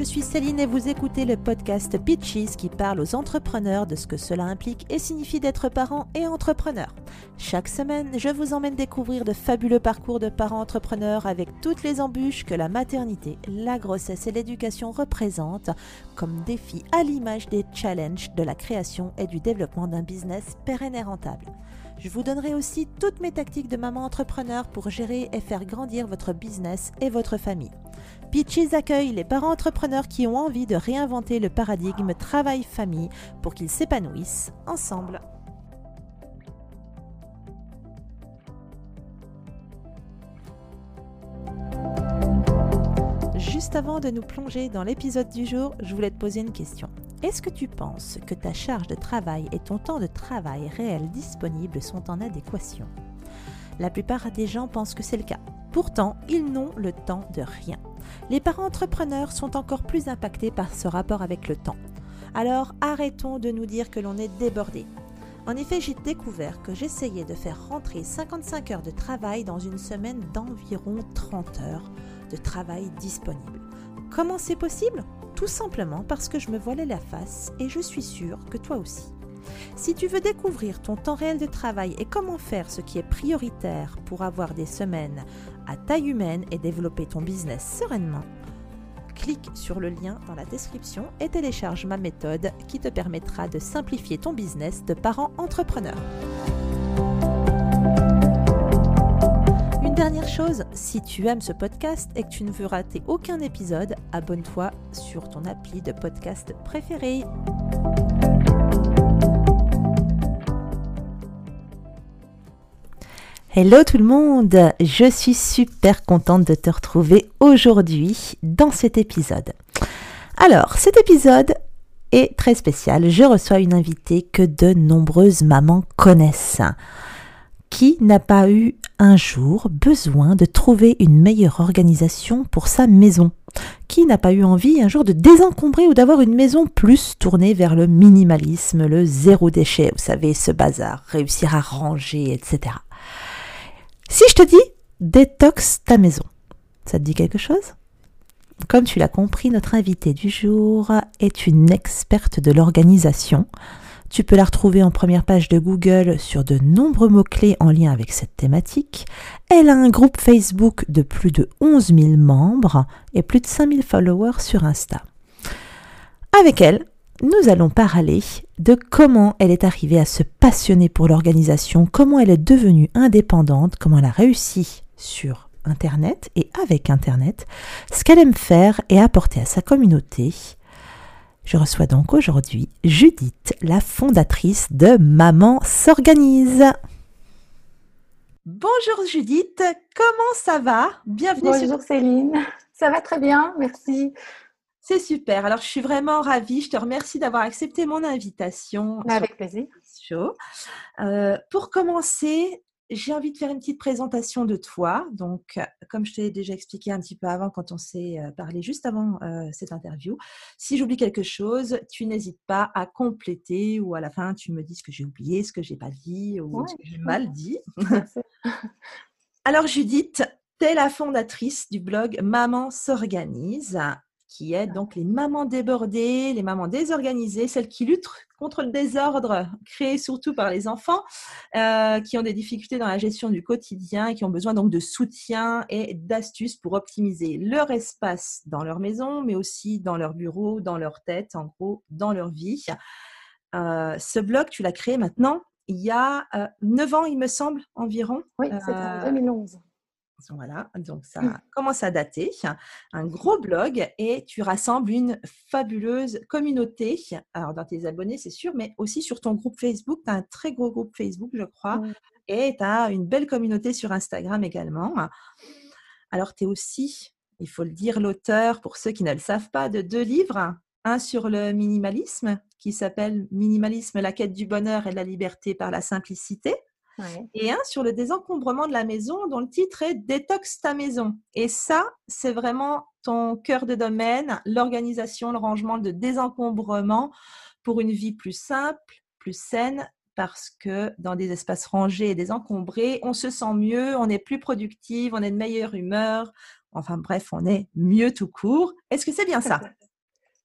je suis Céline et vous écoutez le podcast Pitches qui parle aux entrepreneurs de ce que cela implique et signifie d'être parent et entrepreneur. Chaque semaine, je vous emmène découvrir de fabuleux parcours de parents entrepreneurs avec toutes les embûches que la maternité, la grossesse et l'éducation représentent comme défis à l'image des challenges de la création et du développement d'un business pérenne et rentable. Je vous donnerai aussi toutes mes tactiques de maman entrepreneur pour gérer et faire grandir votre business et votre famille. Peaches accueille les parents entrepreneurs qui ont envie de réinventer le paradigme travail-famille pour qu'ils s'épanouissent ensemble. Juste avant de nous plonger dans l'épisode du jour, je voulais te poser une question. Est-ce que tu penses que ta charge de travail et ton temps de travail réel disponible sont en adéquation? La plupart des gens pensent que c'est le cas. Pourtant, ils n'ont le temps de rien. Les parents entrepreneurs sont encore plus impactés par ce rapport avec le temps. Alors arrêtons de nous dire que l'on est débordé. En effet, j'ai découvert que j'essayais de faire rentrer 55 heures de travail dans une semaine d'environ 30 heures de travail disponible. Comment c'est possible? Tout simplement parce que je me voilais la face et je suis sûre que toi aussi. Si tu veux découvrir ton temps réel de travail et comment faire ce qui est prioritaire pour avoir des semaines à taille humaine et développer ton business sereinement, clique sur le lien dans la description et télécharge ma méthode qui te permettra de simplifier ton business de parent entrepreneur. Une dernière chose, si tu aimes ce podcast et que tu ne veux rater aucun épisode, abonne-toi sur ton appli de podcast préféré. Hello tout le monde, je suis super contente de te retrouver aujourd'hui dans cet épisode. Alors, cet épisode est très spécial. Je reçois une invitée que de nombreuses mamans connaissent. Qui n'a pas eu un jour besoin de trouver une meilleure organisation pour sa maison Qui n'a pas eu envie un jour de désencombrer ou d'avoir une maison plus tournée vers le minimalisme, le zéro déchet, vous savez, ce bazar, réussir à ranger, etc. Si je te dis détox ta maison, ça te dit quelque chose? Comme tu l'as compris, notre invitée du jour est une experte de l'organisation. Tu peux la retrouver en première page de Google sur de nombreux mots-clés en lien avec cette thématique. Elle a un groupe Facebook de plus de 11 000 membres et plus de 5 000 followers sur Insta. Avec elle, nous allons parler de comment elle est arrivée à se passionner pour l'organisation, comment elle est devenue indépendante, comment elle a réussi sur Internet et avec Internet, ce qu'elle aime faire et apporter à sa communauté. Je reçois donc aujourd'hui Judith, la fondatrice de Maman s'organise. Bonjour Judith, comment ça va? Bienvenue Bonjour Céline, ça va très bien, merci. C'est super. Alors, je suis vraiment ravie. Je te remercie d'avoir accepté mon invitation. Avec plaisir. Euh, pour commencer, j'ai envie de faire une petite présentation de toi. Donc, comme je t'ai déjà expliqué un petit peu avant, quand on s'est euh, parlé juste avant euh, cette interview, si j'oublie quelque chose, tu n'hésites pas à compléter ou à la fin, tu me dis ce que j'ai oublié, ce que j'ai pas dit ou ce que j'ai mal dit. Alors, Judith, tu es la fondatrice du blog Maman s'organise qui est donc les mamans débordées, les mamans désorganisées, celles qui luttent contre le désordre créé surtout par les enfants, euh, qui ont des difficultés dans la gestion du quotidien et qui ont besoin donc de soutien et d'astuces pour optimiser leur espace dans leur maison, mais aussi dans leur bureau, dans leur tête, en gros, dans leur vie. Euh, ce blog, tu l'as créé maintenant il y a euh, 9 ans, il me semble, environ. Oui, c'est en 2011. Voilà, donc ça mmh. commence à dater. Un gros blog et tu rassembles une fabuleuse communauté. Alors, dans tes abonnés, c'est sûr, mais aussi sur ton groupe Facebook. Tu as un très gros groupe Facebook, je crois. Et tu as une belle communauté sur Instagram également. Alors, tu es aussi, il faut le dire, l'auteur, pour ceux qui ne le savent pas, de deux livres. Un sur le minimalisme qui s'appelle Minimalisme, la quête du bonheur et de la liberté par la simplicité et un sur le désencombrement de la maison dont le titre est Détox ta maison. Et ça, c'est vraiment ton cœur de domaine, l'organisation, le rangement, le désencombrement pour une vie plus simple, plus saine, parce que dans des espaces rangés et désencombrés, on se sent mieux, on est plus productive, on est de meilleure humeur, enfin bref, on est mieux tout court. Est-ce que c'est bien ça?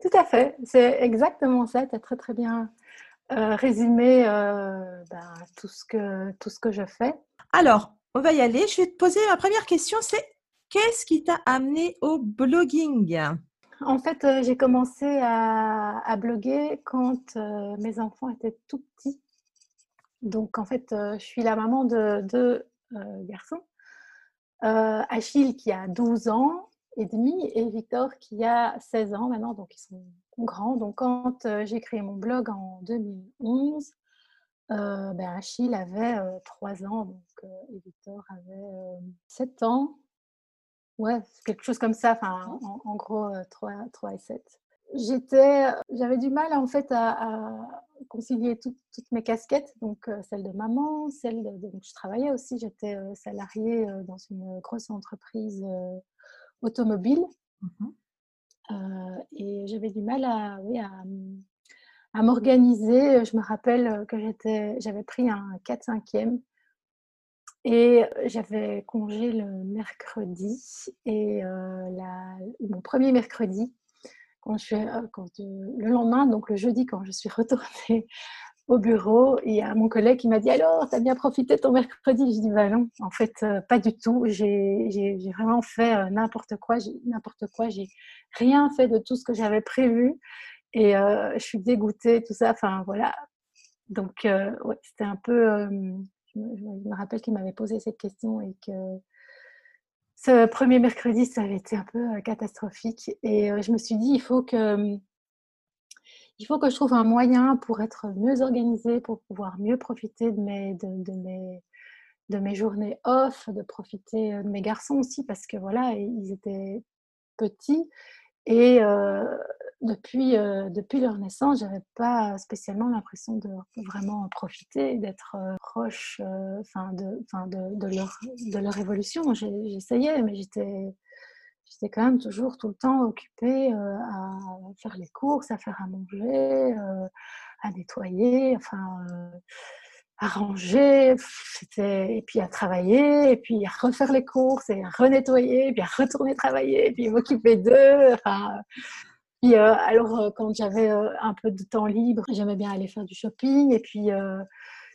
Tout à fait, c'est exactement ça. Tu as très très bien résumé ben, tout, ce que, tout ce que je fais. Alors, on va y aller. Je vais te poser ma première question, c'est qu'est-ce qui t'a amené au blogging? En fait, j'ai commencé à, bloguer quand mes enfants étaient tout petits. Donc, en fait, je suis la maman de deux garçons. Achille qui a 12 ans et demi et Victor qui a 16 ans maintenant, donc ils sont grands. Donc quand j'ai créé mon blog en 2011, ben Achille avait 3 ans. Donc, et Victor avait 7 ans. Ouais, quelque chose comme ça, enfin en, gros 3, 3 et 7 j'étais, j'avais du mal en fait à, concilier toutes mes casquettes, donc celle de maman, celle de, donc je travaillais aussi, j'étais salariée dans une grosse entreprise automobile. Mmh et j'avais du mal à, oui, à, m'organiser. Je me rappelle que j'avais pris un 4-5e et j'avais congé le mercredi et la, mon premier mercredi euh, euh, le lendemain, donc le jeudi, quand je suis retournée au bureau, y a mon collègue qui m'a dit Alors, tu as bien profité de ton mercredi? Je dis Bah non, en fait, euh, pas du tout. J'ai vraiment fait n'importe quoi. N'importe quoi. J'ai rien fait de tout ce que j'avais prévu. Et je suis dégoûtée, tout ça. Enfin, voilà. Donc, c'était un peu. je, me, rappelle qu'il m'avait posé cette question et que ce premier mercredi, ça avait été un peu euh, catastrophique. Et euh, je me suis dit, il faut que, il faut que je trouve un moyen pour être mieux organisée, pour pouvoir mieux profiter de mes, de, mes, de mes journées off, de profiter euh, de mes garçons aussi, parce que voilà, ils étaient petits. Et depuis, depuis leur naissance, j'avais pas spécialement l'impression de vraiment profiter, d'être proche enfin de, de, de, leur, de leur évolution. J'essayais, mais j'étais j'étais quand même toujours tout le temps occupée à faire les courses, à faire à manger, à nettoyer, enfin à ranger, et puis à travailler, et puis à refaire les courses, et à renettoyer, et puis à retourner travailler, et puis m'occuper d'eux. Enfin, puis, euh, alors, euh, quand j'avais euh, un peu de temps libre, j'aimais bien aller faire du shopping. Et puis,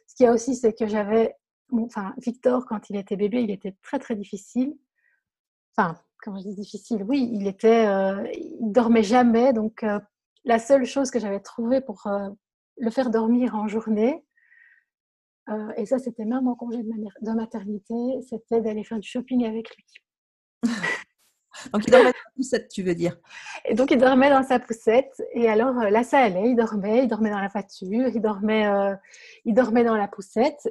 ce qu'il y a aussi, c'est que j'avais, enfin, Victor, quand il était bébé, il était très, très difficile. Enfin, quand je dis difficile, oui, il était, il dormait jamais. Donc, la seule chose que j'avais trouvée pour le faire dormir en journée, et ça, c'était même en congé de maternité, c'était d'aller faire du shopping avec lui. Donc, il dormait dans sa poussette, tu veux dire? Et donc, il dormait dans sa poussette. Et alors, euh, là, ça allait. Il dormait, il dormait dans la voiture, il dormait, euh, il dormait dans la poussette.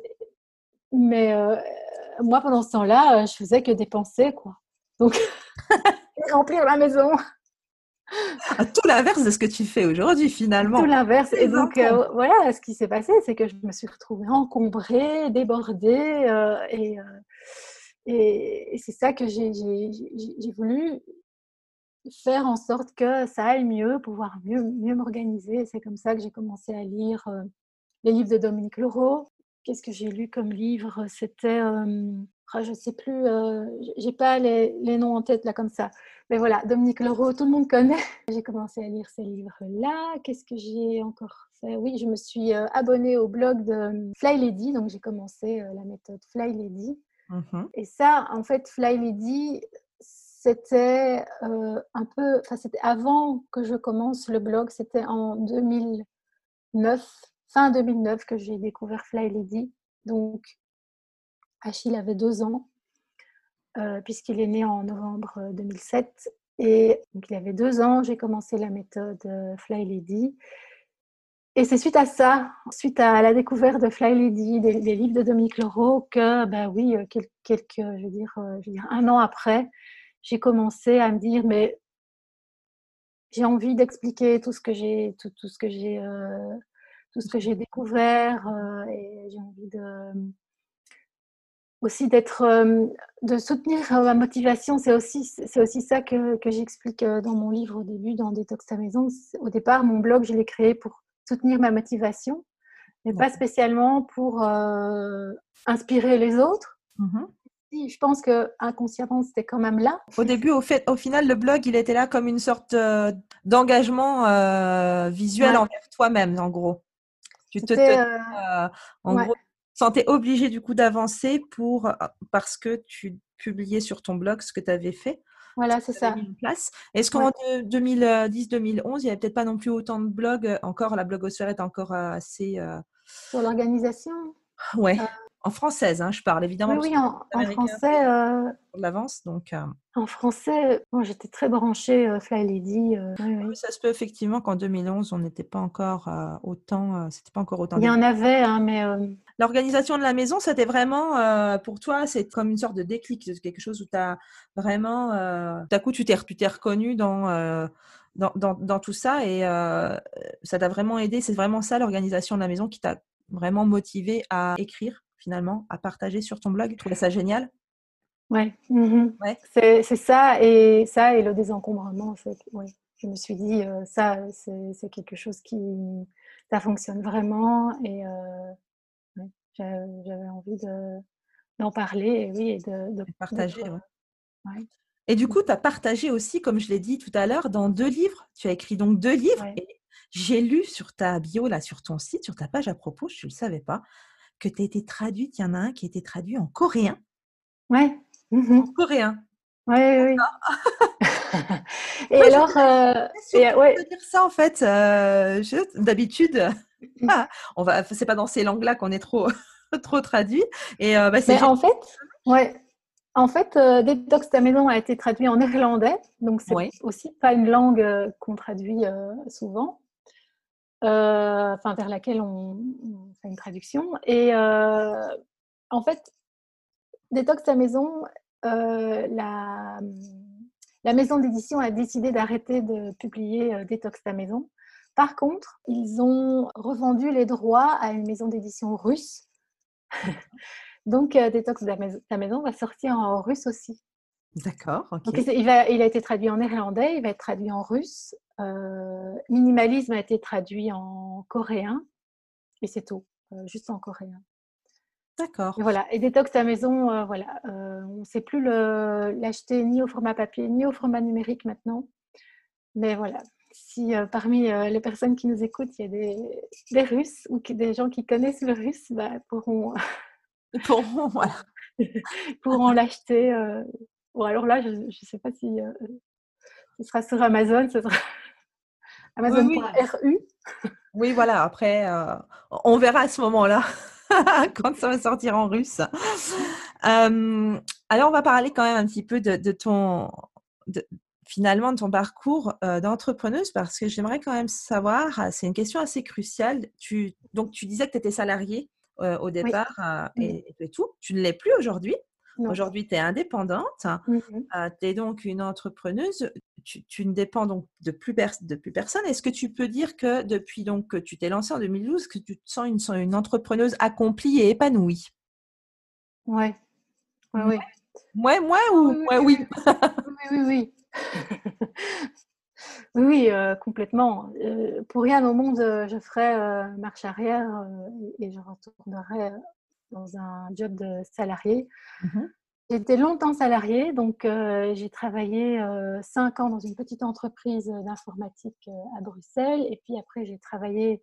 Mais euh, moi, pendant ce temps-là, je faisais que dépenser, quoi. Donc, remplir la maison. À tout l'inverse de ce que tu fais aujourd'hui, finalement. Tout l'inverse. Et donc, voilà, ce qui s'est passé, c'est que je me suis retrouvée encombrée, débordée. et et, c'est ça que j'ai voulu faire en sorte que ça aille mieux, pouvoir mieux, mieux m'organiser. C'est comme ça que j'ai commencé à lire euh, les livres de Dominique Leroux. Qu'est-ce que j'ai lu comme livre? C'était, euh, ah, je ne sais plus, euh, j'ai pas les, les, noms en tête là comme ça. Mais voilà, Dominique Leroux, tout le monde connaît. J'ai commencé à lire ces livres-là. Qu'est-ce que j'ai encore fait? Oui, je me suis abonnée au blog de Fly Lady, donc j'ai commencé la méthode Fly Lady. Mmh Et ça, en fait, Fly Lady, c'était euh, un peu, enfin, c'était avant que je commence le blog, c'était en 2009, fin 2009 que j'ai découvert Fly Lady. Donc, Achille avait deux ans, euh, puisqu'il est né en novembre 2007. Et donc, il avait deux ans, j'ai commencé la méthode euh, Fly Lady. Et c'est suite à ça, suite à la découverte de Fly Lady, des, livres de Dominique Leroux, que, ben oui, euh, quelques, je veux dire, euh, un an après, j'ai commencé à me dire, mais j'ai envie d'expliquer tout ce que j'ai, tout, tout, ce que j'ai, euh, tout ce que j'ai découvert, et j'ai envie de aussi d'être, de soutenir ma motivation. C'est aussi, c'est aussi ça que, que j'explique dans mon livre au début, dans Détox ta maison. Au départ, mon blog, je l'ai créé pour soutenir ma motivation, mais pas spécialement pour euh, inspirer les autres. Mmh je pense que inconsciemment, c'était quand même là. Au début, au, fait, au final, le blog, il était là comme une sorte euh, d'engagement euh, visuel envers toi-même, en gros. Tu te, euh, en gros, sentais obligé du coup d'avancer pour parce que tu publiais sur ton blog ce que tu avais fait. Voilà, c'est ça. Est-ce qu'en 2010-2011, il n'y avait peut-être pas non plus autant de blogs Encore, la blogosphère est encore assez. Sur l'organisation? Ouais. En française, hein, je parle évidemment. Oui, en, français. Euh, l'avance, donc. Euh, en français, moi j'étais très branchée euh, Fly Lady. oui, Ça se peut effectivement qu'en 2011, on n'était pas encore autant. c'était pas encore autant. Il y en avait, hein, mais. L'organisation de la maison, c'était vraiment pour toi, c'est comme une sorte de déclic, quelque chose où tu as vraiment. D'un coup, tu t'es, tu t'es reconnu dans. Dans, dans, dans, tout ça et ça t'a vraiment aidé. C'est vraiment ça l'organisation de la maison qui t'a vraiment motivé à écrire finalement à partager sur ton blog. Tu trouvais ça génial? Ouais, mmh ouais. c'est ça et ça et le désencombrement. Ouais. Je me suis dit euh, ça c'est quelque chose qui ça fonctionne vraiment et euh, j'avais envie d'en parler et oui et de, partager. Ouais. Et du coup, tu as partagé aussi, comme je l'ai dit tout à l'heure, dans deux livres. Tu as écrit donc deux livres. Et j'ai lu sur ta bio, là, sur ton site, sur ta page à propos, je ne le savais pas, que tu as été traduite, il y en a un qui a été traduit en coréen. Ouais. Mmh en coréen. Oui, oui. et alors, euh, et, ouais. dire ça en fait. Euh, D'habitude, ah, on va, c'est pas dans ces langues-là qu'on est trop, trop traduit. Et euh, bah, Mais en fait, ouais. En fait, euh, Detox ta maison a été traduit en néerlandais, donc c'est aussi pas une langue euh, qu'on traduit souvent. Euh, enfin vers laquelle on, fait une traduction. Et euh, en fait, Détox ta maison, euh, la, la, maison d'édition a décidé d'arrêter de publier Détox ta maison. Par contre, ils ont revendu les droits à une maison d'édition russe. Donc, Détox ta maison va sortir en russe aussi. D'accord. il, va, il, a été traduit en néerlandais, il va être traduit en russe. Euh, minimalisme a été traduit en coréen. Et c'est tout, euh, juste en coréen. D'accord. Et voilà. Et détox à maison, euh, voilà. on ne sait plus l'acheter ni au format papier ni au format numérique maintenant. Mais voilà. Si parmi les personnes qui nous écoutent, il y a des, des Russes ou des gens qui connaissent le russe, bah, pourront, pourront, voilà. pourront l'acheter Bon, alors là, je ne sais pas si ce sera sur Amazon, ce sera Amazon.ru. Oui, voilà, après, euh, on verra à ce moment-là quand ça va sortir en russe. Euh, alors, on va parler quand même un petit peu de, ton, finalement, de ton parcours d'entrepreneuse parce que j'aimerais quand même savoir, c'est une question assez cruciale. Tu, donc, tu disais que tu étais salariée au départ et, et, tout. Tu ne l'es plus aujourd'hui. Aujourd'hui, tu es indépendante, mmh euh, tu es donc une entrepreneuse, tu, ne dépends donc de plus, de plus personne. Est-ce que tu peux dire que depuis donc, que tu t'es lancée en 2012, que tu te sens une, une entrepreneuse accomplie et épanouie? Ouais. Ouais, oui. Ouais, moi ou oui, oui. oui, oui, oui. Euh, complètement. Euh, pour rien au monde, je ferais marche arrière et je retournerais dans un job de salarié. Mmh J'étais longtemps salariée, donc euh, j'ai travaillé euh, cinq ans dans une petite entreprise d'informatique euh, à Bruxelles, et puis après j'ai travaillé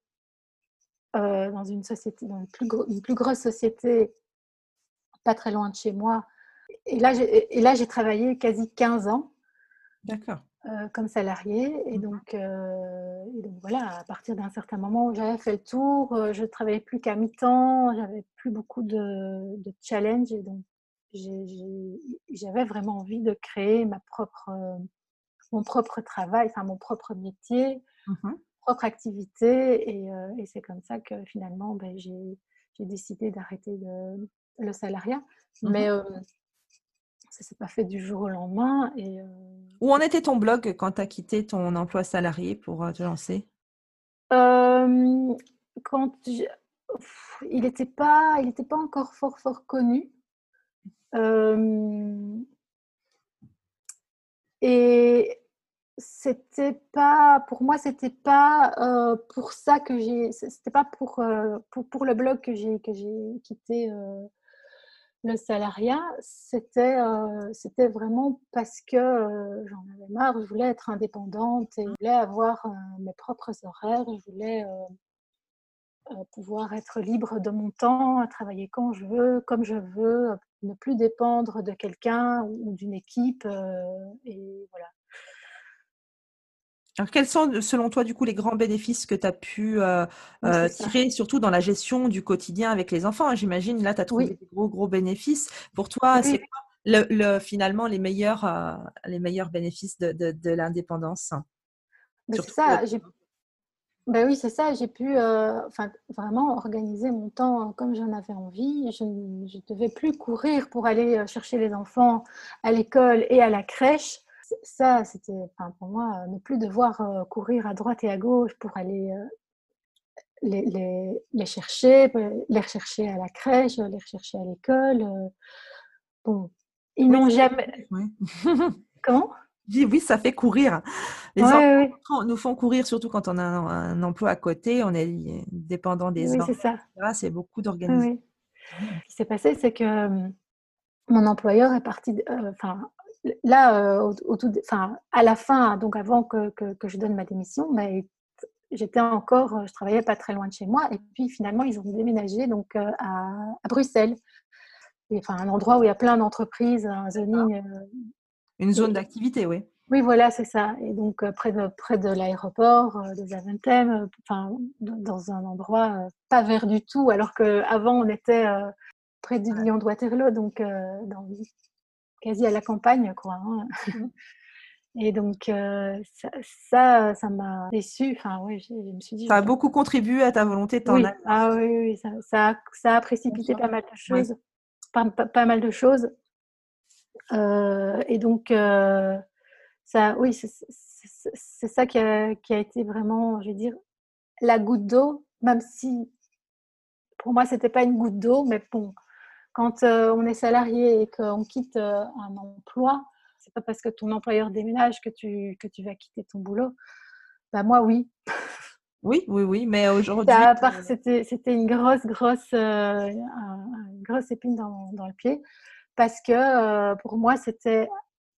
dans une société, dans une plus, une plus, grosse société, pas très loin de chez moi. Et là, j'ai travaillé quasi 15 ans. D'accord. Euh, comme salarié. Et mmh. donc, euh, et donc, voilà, à partir d'un certain moment où j'avais fait le tour, euh, je ne travaillais plus qu'à mi-temps, j'avais plus beaucoup de, de challenge. Et donc, j'avais vraiment envie de créer ma propre, mon propre travail, enfin mon propre métier, mmh propre activité. Et, et c'est comme ça que finalement, ben, j'ai décidé d'arrêter le, le, salariat. Mmh Mais ça s'est pas fait du jour au lendemain. Et, euh, Où en était ton blog quand tu as quitté ton emploi salarié pour euh, te lancer? Quand il n'était pas, il pas encore fort fort connu. et c'était pas pour moi c'était pas euh, pour ça que j'ai c'était pas pour, pour, pour le blog que j'ai que j'ai quitté le salariat, c'était c'était vraiment parce que j'en avais marre, je voulais être indépendante et je voulais avoir mes propres horaires, je voulais pouvoir être libre de mon temps, travailler quand je veux, comme je veux, ne plus dépendre de quelqu'un ou d'une équipe. et voilà. Alors, quels sont, selon toi, du coup, les grands bénéfices que tu as pu euh, euh, tirer, surtout dans la gestion du quotidien avec les enfants? J'imagine, là, tu as trouvé des gros, gros bénéfices. Pour toi, c'est quoi le, finalement les meilleurs, euh, les meilleurs bénéfices de, de, l'indépendance? Ben, C'est ça. Ben oui, c'est ça. J'ai pu vraiment organiser mon temps comme j'en avais envie. Je ne devais plus courir pour aller chercher les enfants à l'école et à la crèche ça, c'était pour moi, euh, ne plus devoir euh, courir à droite et à gauche pour aller euh, les, les, chercher, les rechercher à la crèche, les rechercher à l'école. Bon, ils n'ont jamais. Comment? Oui, ça fait courir. Les enfants nous font courir, surtout quand on a un, emploi à côté, on est dépendant des oui, c'est ça. C'est beaucoup d'organisation. Ce qui s'est passé, c'est que mon employeur est parti, enfin, là, euh, au, tout, enfin, à la fin, donc avant que, que, je donne ma démission, mais j'étais encore, je travaillais pas très loin de chez moi, et puis finalement, ils ont déménagé donc euh, à, à, Bruxelles, enfin un endroit où il y a plein d'entreprises, un zoning. Euh, Une zone d'activité, oui. Oui, voilà, c'est ça. Et donc près de près de l'aéroport de Zaventem, enfin dans un endroit pas vert du tout, alors qu'avant on était près du Lyon de Waterloo, donc dans quasi à la campagne, quoi. Hein. Et donc, euh, ça, ça m'a déçue. Enfin, oui, je, me suis dit. Ça a beaucoup contribué à ta volonté de t'en oui. Ah oui, oui, ça, ça, a, ça a précipité pas mal de choses. Pas, pas, mal de choses. Euh, et donc, euh, ça, oui, c'est ça qui a, qui a, été vraiment, je veux dire, la goutte d'eau, même si pour moi, c'était pas une goutte d'eau, mais bon, quand euh, on est salarié et qu'on quitte euh, un emploi, c'est pas parce que ton employeur déménage que tu, que tu vas quitter ton boulot. Bah, moi, oui. Oui, oui, oui, mais aujourd'hui. C'était, c'était une grosse, grosse, euh, une grosse épine dans, dans, le pied parce que pour moi, c'était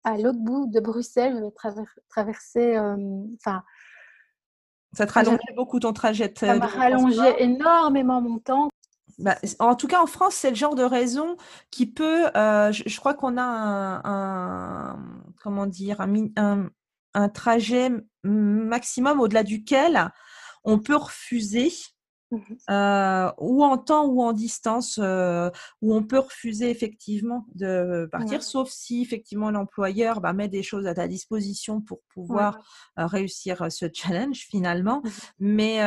à l'autre bout de Bruxelles. J'avais traversé. Enfin. ça te rallongeait beaucoup ton trajet. Ça m'a rallongé énormément mon temps. Bah, en tout cas, en France, c'est le genre de raison qui peut. Euh, je, crois qu'on a un, comment dire un, trajet maximum au-delà duquel on peut refuser euh, ou en temps ou en distance, euh, où on peut refuser effectivement de partir, sauf si effectivement l'employeur bah, met des choses à ta disposition pour pouvoir euh, réussir ce challenge finalement. Mmh mais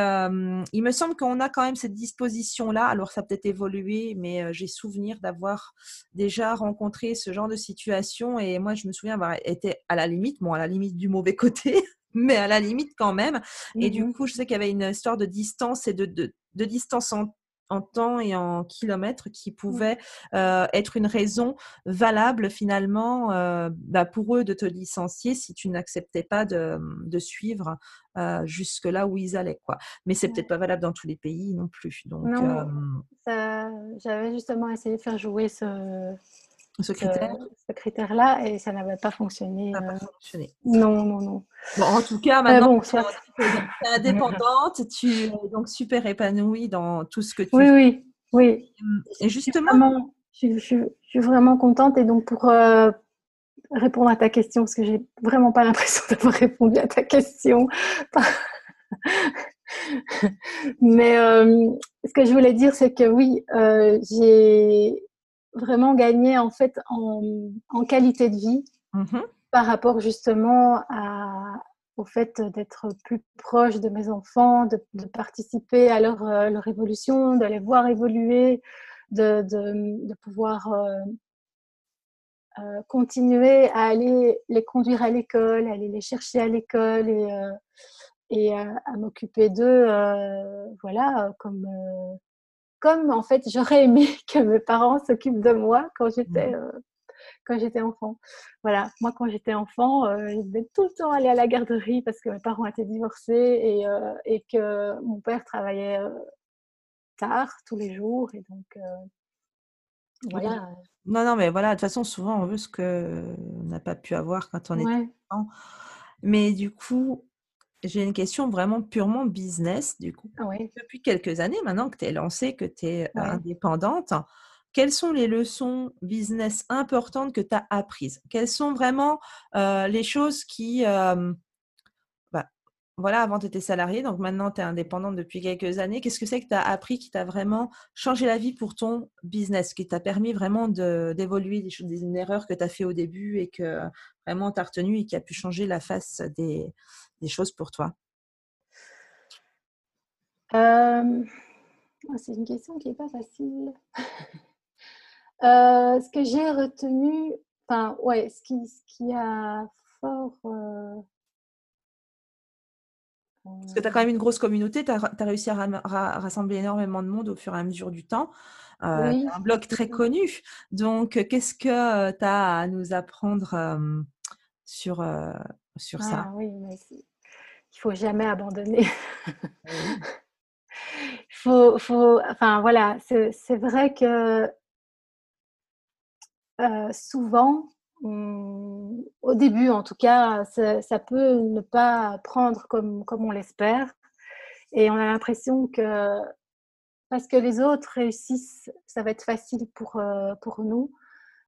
il me semble qu'on a quand même cette disposition-là. Alors ça a peut-être évolué, mais j'ai souvenir d'avoir déjà rencontré ce genre de situation. Et moi, je me souviens avoir été à la limite, bon, à la limite du mauvais côté mais à la limite quand même. Et du mmh coup, je sais qu'il y avait une histoire de distance et de, de, de distance en, en, temps et en kilomètres qui mmh. pouvait euh, être une raison valable finalement euh, bah, pour eux de te licencier si tu n'acceptais pas de, de suivre euh, jusque là où ils allaient. Quoi. Mais c'est peut-être pas valable dans tous les pays non plus. Donc, j'avais justement essayé de faire jouer ce ce critère? Ce, critère-là, et ça n'avait pas fonctionné. Ça pas euh, fonctionné. Non, non, non. Bon, en tout cas, maintenant, tu es indépendante, tu es donc super épanouie dans tout ce que tu oui, fais. Oui, oui. Et justement. Je, suis vraiment contente. Et donc, pour euh, répondre à ta question, parce que j'ai vraiment pas l'impression d'avoir répondu à ta question. Mais euh, ce que je voulais dire, c'est que oui, j'ai vraiment gagner en fait en, en qualité de vie mmh par rapport justement à, au fait d'être plus proche de mes enfants, de, de participer à leur, euh, leur, évolution, de les voir évoluer, de, de, de pouvoir euh, euh, continuer à aller les conduire à l'école, aller les chercher à l'école et, et à m'occuper d'eux, voilà, comme comme en fait j'aurais aimé que mes parents s'occupent de moi quand j'étais mmh. euh, quand j'étais enfant. Voilà, moi quand j'étais enfant, euh, je devais tout le temps aller à la garderie parce que mes parents étaient divorcés et, euh, et que mon père travaillait tard tous les jours et donc Voilà. Non, non, mais voilà, de toute façon, souvent, on veut ce qu'on n'a pas pu avoir quand on était Ouais. enfant. Mais du coup, j'ai une question vraiment purement business, du coup. Oui. Depuis quelques années maintenant que tu es lancée, que tu es Ouais. indépendante, quelles sont les leçons business importantes que tu as apprises? Quelles sont vraiment, heu, les choses qui, bah, voilà, avant tu étais salariée, donc maintenant tu es indépendante depuis quelques années. Qu'est-ce que c'est que tu as appris qui t'a vraiment changé la vie pour ton business? Qui t'a permis vraiment de d'évoluer des choses des une erreur que tu as fait au début et que vraiment tu as retenu et qui a pu changer la face des des choses pour toi? Hem, ah, c'est une question qui est pas facile. Heu, ce que j'ai retenu, enfin, ouais, ce qui ce qui a fort, heu Parce que tu as quand même une grosse communauté, tu as réussi à ra rassembler énormément de monde au fur et à mesure du temps. Tu oui, un blog très connu. Donc, heu, qu'est-ce que, heu, tu as à nous apprendre, hem, sur, heu, sur ça? ah oui, mais il faut jamais abandonner. Oui. Faut faut enfin, voilà, c'est vrai que souvent, mmh, au début en tout cas, ça peut ne pas prendre comme comme on l'espère et on a l'impression que parce que les autres réussissent, ça va être facile pour, heu, pour nous.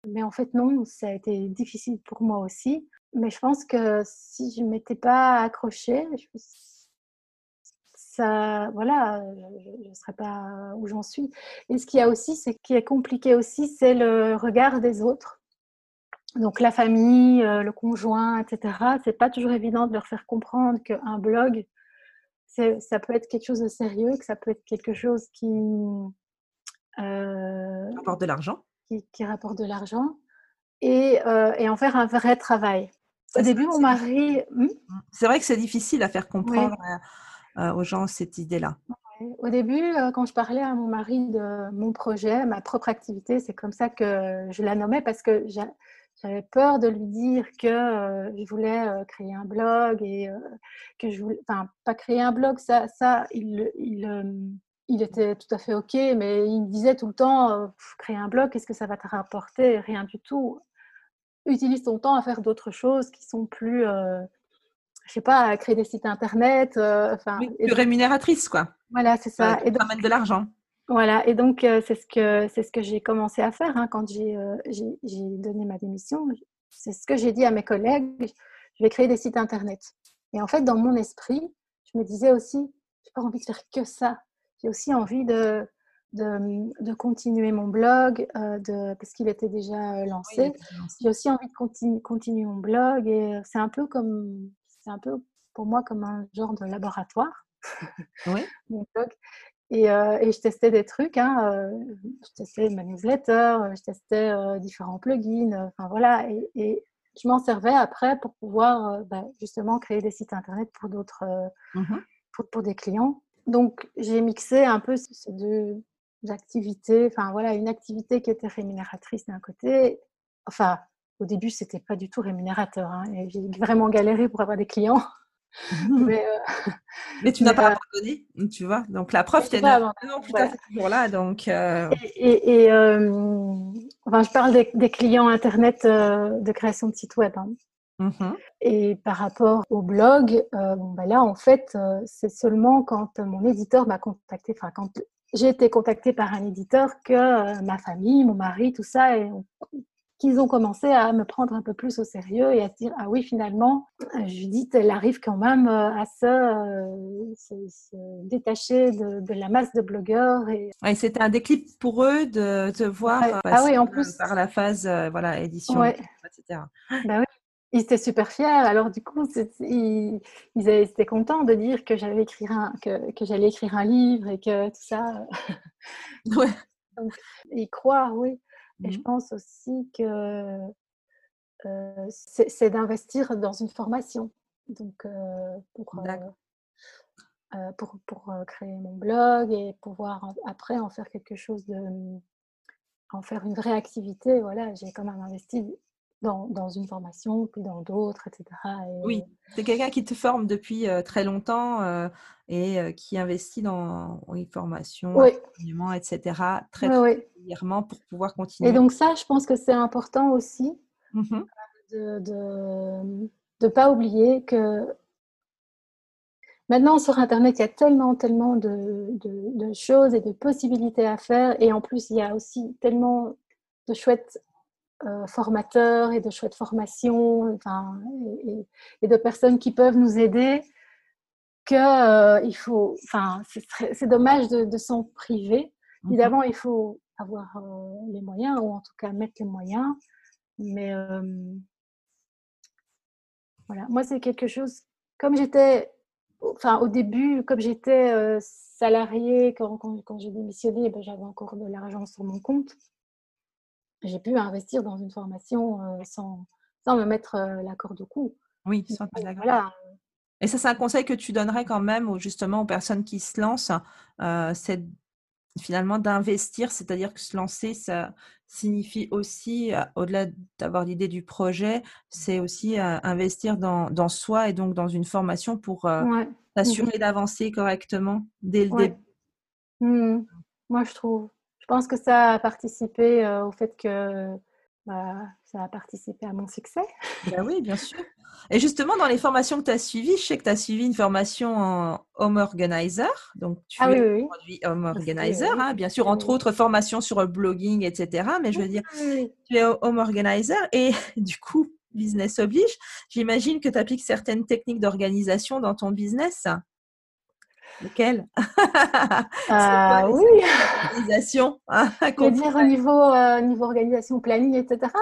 Mais en fait non, ça a été difficile pour moi aussi. Mais je pense que si je m'étais pas accrochée, je ça voilà, je ne serais pas où j'en suis et ce qu'il y a aussi, c'est qui est compliqué aussi, c'est le regard des autres. Donc la famille, heu, le conjoint et cetera, c'est pas toujours évident de leur faire comprendre qu'un blog, ça peut être quelque chose de sérieux, que ça peut être quelque chose qui, heu, Rapporte de l'argent. qui qui rapporte de l'argent et heu et en faire un vrai travail. Au début, mon mari? Mmh. C'est vrai que c'est difficile à faire comprendre, Oui, aux gens cette idée-là. Au début, quand je parlais à mon mari de mon projet, ma propre activité, c'est comme ça que je la nommais parce que j'avais peur de lui dire que, je voulais, heu, créer un blog et heu, que je voulais enfin, pas créer un blog, ça ça il il, il était tout à fait OK, mais il me disait tout le temps, «Créer un blog, qu'est-ce que ça va te rapporter? Rien du tout. Utilise ton temps à faire d'autres choses qui sont plus, je sais pas, à créer des sites internet», enfin Oui, et plus donc rémunératrice quoi, voilà, c'est ça et donc ramène de l'argent. Voilà et donc heu, c'est ce que c'est ce que j'ai commencé à faire, hein, quand j'ai, heu, j'ai donné ma démission. C'est ce que j'ai dit à mes collègues: «Je vais créer des sites internet» et en fait, dans mon esprit, je me disais aussi: «J'ai pas envie de faire que ça. J'ai aussi envie de de, mmh, de continuer mon blog, de» parce qu'il était déjà, Oui, il lancé. J'ai aussi envie de continu continuer mon blog et c'est un peu comme c'est un peu pour moi comme un genre de laboratoire, Oui. mon blog et heu et je testais des trucs, hein, heu, je testais ma newsletter, heu, je testais, différents plugins, enfin voilà et et je m'en servais après pour pouvoir, bah, justement créer des sites internet pour d'autres, Mmh mh. pour pour des clients. Donc j'ai mixé un peu ces 2 activités, enfin voilà, une activité qui était rémunératrice d'un côté enfin, au début, c'était pas du tout rémunérateur, hein et j'ai vraiment galéré pour avoir des clients, mais heu, Mais tu n'as pas abandonné, tu vois? Donc la preuve, tu es pas 9 abandonné, ans plus tard, toujours là donc heu, Et et et hem, enfin, je parle des des clients internet, heu, de création de sites web, hein. mmh mh. Et par rapport au blog, bon, bah, là, en fait, c'est seulement quand mon éditeur m'a contactée, enfin, quand j'ai été contactée par un éditeur que, ma famille, mon mari, tout ça et qu'ils ont commencé à me prendre un peu plus au sérieux et à se dire: «Ah oui, finalement, Judith, elle arrive quand même, heu, à se, se détacher de de la masse de blogueurs et Ouais, c'était un déclic pour eux de te voir, Ouais. heu, Ah passer, oui, en plus par la phase, voilà, édition ouais, et cetera. bah, oui, ils étaient super fiers. Alors du coup, ils ils ils étaient contents de dire que j'allais écrire un que que j'allais écrire un livre et que tout ça, Ouais. donc y croire, oui et je Mmh. pense aussi que, c'est d'investir dans une formation. Donc pour, pour créer mon blog et pouvoir en après en faire quelque chose de, mmh, en faire une vraie activité, voilà, j'ai quand même investi dans, dans, une formation, puis dans d'autres, etc. oui, c'est quelqu'un qui te forme depuis très longtemps et qui investit dans une formation, oui. etc. très régulièrement pour pouvoir continuer. Et donc ça, je pense que c'est important aussi mmh de ne pas oublier que Maintenant, sur Internet, il y a tellement, tellement de, de, choses et de possibilités à faire. Et en plus, il y a aussi tellement de chouettes euh, formateurs et de chouettes formations enfin, et, et, de personnes qui peuvent nous aider que euh, il faut, enfin, c'est dommage de, de s'en priver. Mhm. Évidemment, il faut avoir euh, les moyens ou en tout cas mettre les moyens. Mais voilà, moi, c'est quelque chose, comme j'étais enfin, au début, comme j'étais salariée, quand, quand, j'ai démissionné, ben, j'avais encore de l'argent sur mon compte. J'ai pu investir dans une formation euh, sans, sans, me mettre euh, la corde au cou. Oui, sans voilà. Et ça, c'est un conseil que tu donnerais quand même justement aux personnes qui se lancent, c'est finalement d'investir, c'est-à-dire que se lancer, ça signifie aussi, au-delà d'avoir l'idée du projet, c'est aussi investir dans, dans, soi et donc dans une formation pour mmh s'assurer d'avancer correctement dès le début. Mmh Moi, je trouve. Je pense que ça a participé au fait que bah, ça a participé à mon succès. Bah oui, bien sûr. Et justement, dans les formations que tu as suivies, je sais que tu as suivi une formation en Home Organizer. Donc, tu ah, es oui, oui. Home Organizer, hein, bien sûr, entre autres formations sur le blogging, etc. Mais je veux dire, tu es Home Organizer et du coup, business oblige, j'imagine que tu appliques certaines techniques d'organisation dans ton business. Lequel? Ah oui. Organisation. Hein, dire au niveau, euh, niveau organisation, planning, etc.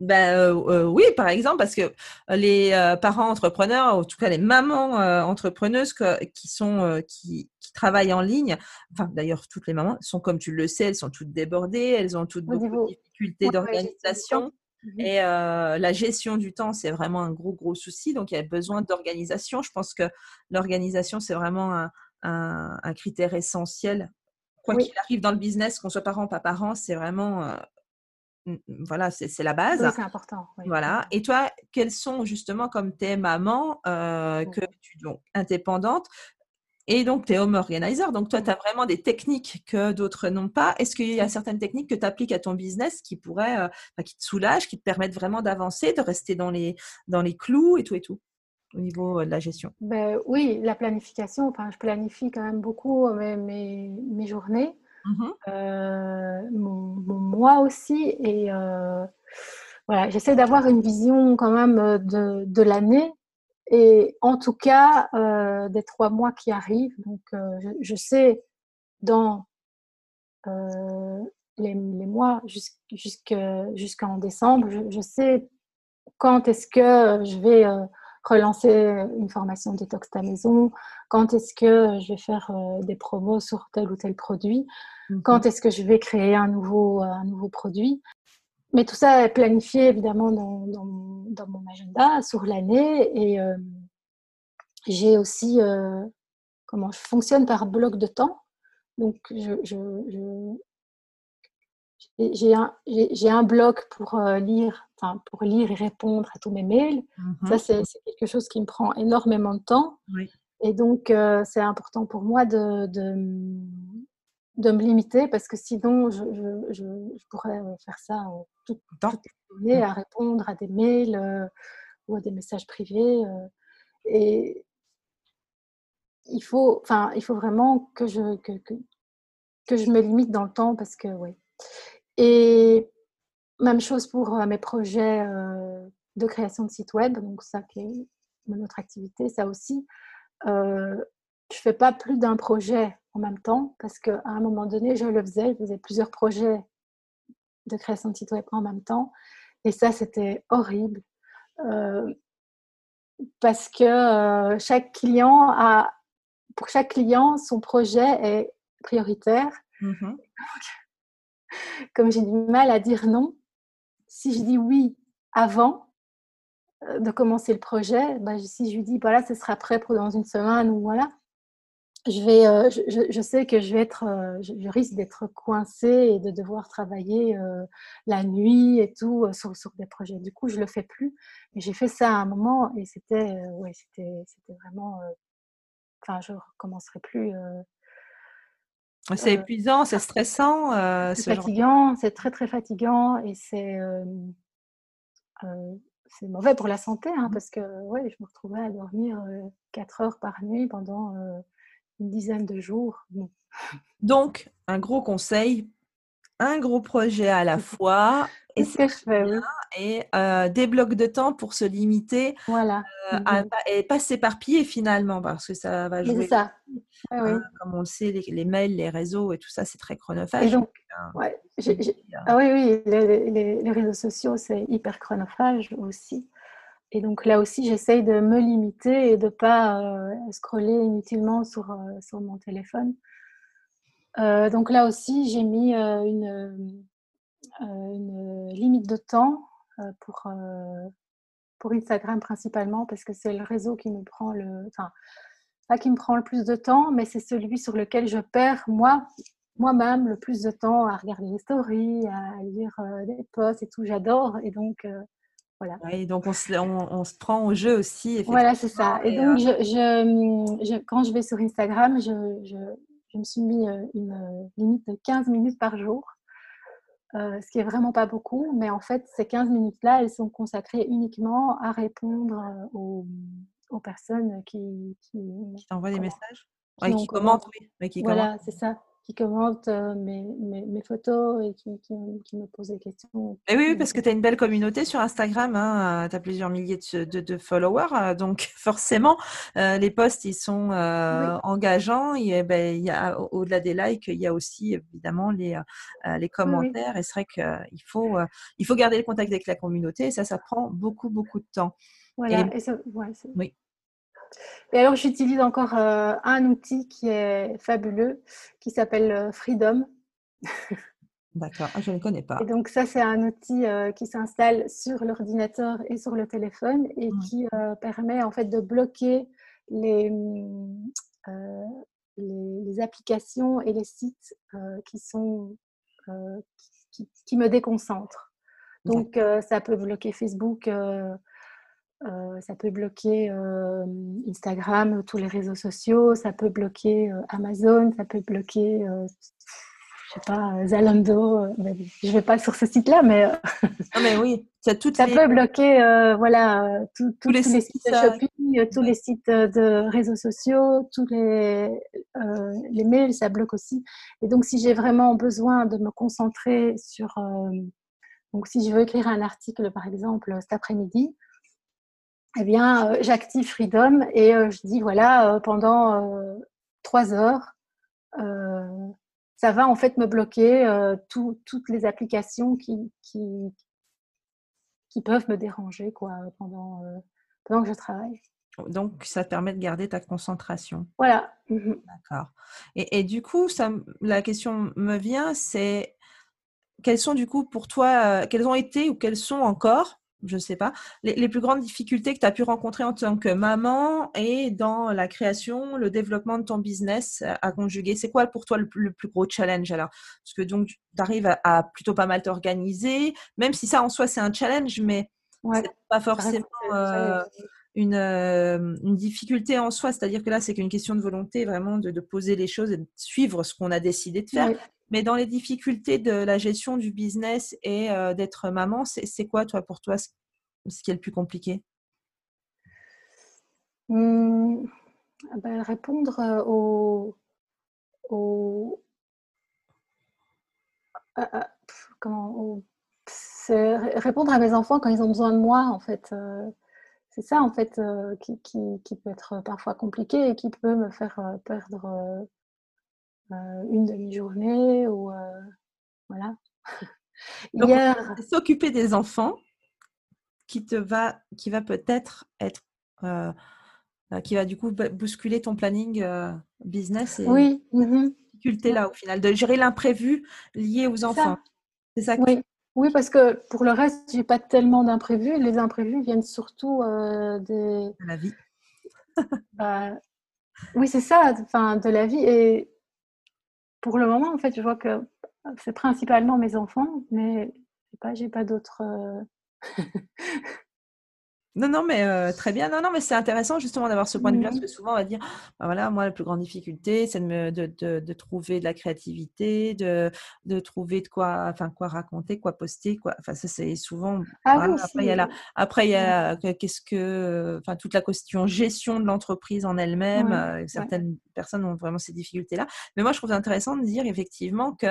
Ben, euh, euh, oui, par exemple, parce que les parents entrepreneurs, en tout cas les mamans entrepreneuses qui sont qui, qui, travaillent en ligne, enfin d'ailleurs toutes les mamans sont comme tu le sais, elles sont toutes débordées, elles ont toutes beaucoup de difficultés d'organisation. Mmh Et la gestion du temps, c'est vraiment un gros, gros souci. Donc, il y a besoin d'organisation. Je pense que l'organisation, c'est vraiment un, un, critère essentiel. Quoi qu'il arrive dans le business, qu'on soit parent, pas parent, c'est vraiment voilà, c'est la base. Oui, c'est important. Voilà. Et toi, quelles sont justement, comme tes mamans, euh, que tu donc indépendante, et donc, tu es home organizer. Donc, toi, tu as vraiment des techniques que d'autres n'ont pas. Est-ce qu'il y a certaines techniques que tu appliques à ton business qui pourraient, euh, qui te soulagent, qui te permettent vraiment d'avancer, de rester dans les, dans les clous et tout et tout au niveau euh, de la gestion? Ben, Oui, la planification. Enfin, je planifie quand même beaucoup mes, mes, mes journées, mmh euh, mon, mon, mois aussi. Et voilà, j'essaie d'avoir une vision quand même de, de l'année et en tout cas, euh, des trois mois qui arrivent, donc euh, je, je, sais dans euh, les, les, mois jusqu'en décembre, je, je, sais quand est-ce que je vais relancer une formation détox ta maison, quand est-ce que je vais faire des promos sur tel ou tel produit, mmh quand est-ce que je vais créer un nouveau, un nouveau produit. Mais tout ça est planifié évidemment dans, dans, dans mon agenda sur l'année et euh, j'ai aussi euh, comment je fonctionne par bloc de temps. Donc je, je, j'ai un, un, bloc pour euh, lire, enfin pour lire et répondre à tous mes mails. Mm-hmm. Ça c'est quelque chose qui me prend énormément de temps. Oui. Et donc c'est important pour moi de, de de me limiter parce que sinon je, je, je, pourrais euh, faire ça euh, toute, toute journée mmh. à répondre à des mails euh, ou à des messages privés et il faut enfin il faut vraiment que je que, que, que, je me limite dans le temps parce que oui et même chose pour mes projets de création de site web donc ça qui est notre activité ça aussi je fais pas plus d'un projet en même temps parce qu'à un moment donné, je le faisais, je faisais plusieurs projets de création de site web en même temps. Et ça, c'était horrible euh, parce que euh, chaque client a, pour chaque client, son projet est prioritaire. Mmh comme j'ai du mal à dire non, si je dis oui avant euh, de commencer le projet, bah, si je lui dis voilà, ce sera prêt pour dans une semaine ou voilà, je, vais, euh, je, je, sais que je vais être, euh, je, risque d'être coincée et de devoir travailler euh, la nuit et tout sur, sur, des projets. Du coup, je le fais plus. Mais j'ai fait ça à un moment et c'était, ouais, c'était, c'était vraiment. Enfin, je recommencerai plus. c'est épuisant, c'est stressant. c'est fatigant, c'est très très fatigant et c'est c'est mauvais pour la santé hein, mmh. parce que ouais, je me retrouvais à dormir 4 heures par nuit pendant une dizaine de jours. Donc, un gros conseil, un gros projet à la fois. et oui. Euh, des blocs de temps pour se limiter voilà. Euh, à, et pas s'éparpiller finalement, parce que ça va jouer. C'est ça. Hein, comme on le sait, les, mails, les réseaux et tout ça, c'est très chronophage. Et donc, ouais, ah oui, oui, les, les réseaux sociaux, c'est hyper chronophage aussi. Et donc là aussi, j'essaye de me limiter et de ne pas euh, scroller inutilement sur, euh, sur mon téléphone. Euh, donc là aussi, j'ai mis une, une, limite de temps pour, pour Instagram principalement parce que c'est le réseau qui me prend le... Enfin, pas qui me prend le plus de temps, mais c'est celui sur lequel je perds, moi, moi-même, le plus de temps à regarder les stories, à lire des posts et tout. J'adore. Et donc et donc on se, on, se, prend au jeu aussi. Voilà, c'est ça. Et, donc, euh, je, je, quand je vais sur Instagram, je, me suis mis euh, une euh, limite de 15 minutes par jour, ce qui est vraiment pas beaucoup. Mais en fait, ces 15 minutes-là, elles sont consacrées uniquement à répondre aux, aux personnes qui, qui, qui t'envoient des messages, qui, qui commentent. Oui, qui voilà, c'est ça qui commentent euh, mes, mes, photos et qui, qui, me posent des questions. Et oui, parce que tu as une belle communauté sur Instagram, hein, tu as plusieurs milliers de, de, followers, euh, donc forcément, euh, les posts, ils sont engageants. Et, ben, au-delà des likes, il y a aussi évidemment les, les commentaires. Et c'est vrai qu'il faut, il faut garder le contact avec la communauté et ça, ça prend beaucoup, beaucoup de temps. Voilà, et, ça, oui. Et alors, j'utilise encore euh, un outil qui est fabuleux, qui s'appelle euh, Freedom. D'accord, ah, je ne connais pas. Et donc, ça, c'est un outil euh, qui s'installe sur l'ordinateur et sur le téléphone et mmh. qui permet en fait de bloquer les, les, applications et les sites qui, sont, qui, qui, me déconcentrent. Donc, ça peut bloquer Facebook euh, ça peut bloquer euh, Instagram, tous les réseaux sociaux, ça peut bloquer euh, Amazon, ça peut bloquer, je sais pas, Zalando. je vais pas sur ce site-là, mais. Ah, mais oui, ça peut bloquer, voilà, tous, les, sites, de shopping, tous les sites de réseaux sociaux, tous les, les mails, ça bloque aussi. Et donc, si j'ai vraiment besoin de me concentrer sur. donc, si je veux écrire un article, par exemple, cet après-midi, eh bien, euh, j'active Freedom et euh, je dis voilà, euh, pendant trois heures, ça va en fait me bloquer toutes les applications qui, qui, qui, peuvent me déranger quoi, pendant, pendant que je travaille. Donc, ça te permet de garder ta concentration. Voilà. Mmh D'accord. Et, et, du coup, ça, la question me vient, c'est quelles sont du coup pour toi, quelles ont été ou quelles sont encore je ne sais pas, les, plus grandes difficultés que tu as pu rencontrer en tant que maman et dans la création, le développement de ton business à conjuguer C'est quoi pour toi le, plus gros challenge alors? Parce que donc, tu arrives à, plutôt pas mal t'organiser, même si ça en soi c'est un challenge, mais c'est pas forcément euh, une, euh, une, difficulté en soi. C'est-à-dire que là, c'est qu'une question de volonté vraiment de, poser les choses et de suivre ce qu'on a décidé de faire. Mais dans les difficultés de la gestion du business et euh, d'être maman, c'est quoi, toi, pour toi, ce, qui est le plus compliqué? Mmh, ben, Répondre euh, au, répondre à mes enfants quand ils ont besoin de moi, en fait. Euh, c'est ça, en fait, qui, qui, peut être parfois compliqué et qui peut me faire perdre une demi-journée ou euh, voilà. Hier, s'occuper des enfants qui te va, qui va peut-être être, euh, qui va du coup bousculer ton planning business et oui. Mmh difficulté là au final de gérer l'imprévu lié aux enfants. C'est ça. oui. Oui, parce que pour le reste, j'ai pas tellement d'imprévus. Les imprévus viennent surtout des. De la vie. bah, oui, c'est ça, enfin, de la vie. Et pour le moment, en fait, je vois que c'est principalement mes enfants, mais pas, j'ai pas d'autres. Euh, Non, non, mais euh, très bien. Non, non, mais c'est intéressant justement d'avoir ce point de vue parce que souvent on va dire, bah voilà, moi la plus grande difficulté, c'est de, me, de, de, trouver de la créativité, de, de trouver de quoi, enfin quoi raconter, quoi poster, quoi. Enfin ça c'est souvent. Ah oui, après il y a la, après il y a qu'est-ce que, enfin toute la question gestion de l'entreprise en elle-même. Euh, certaines personnes ont vraiment ces difficultés-là. Mais moi je trouve intéressant de dire effectivement que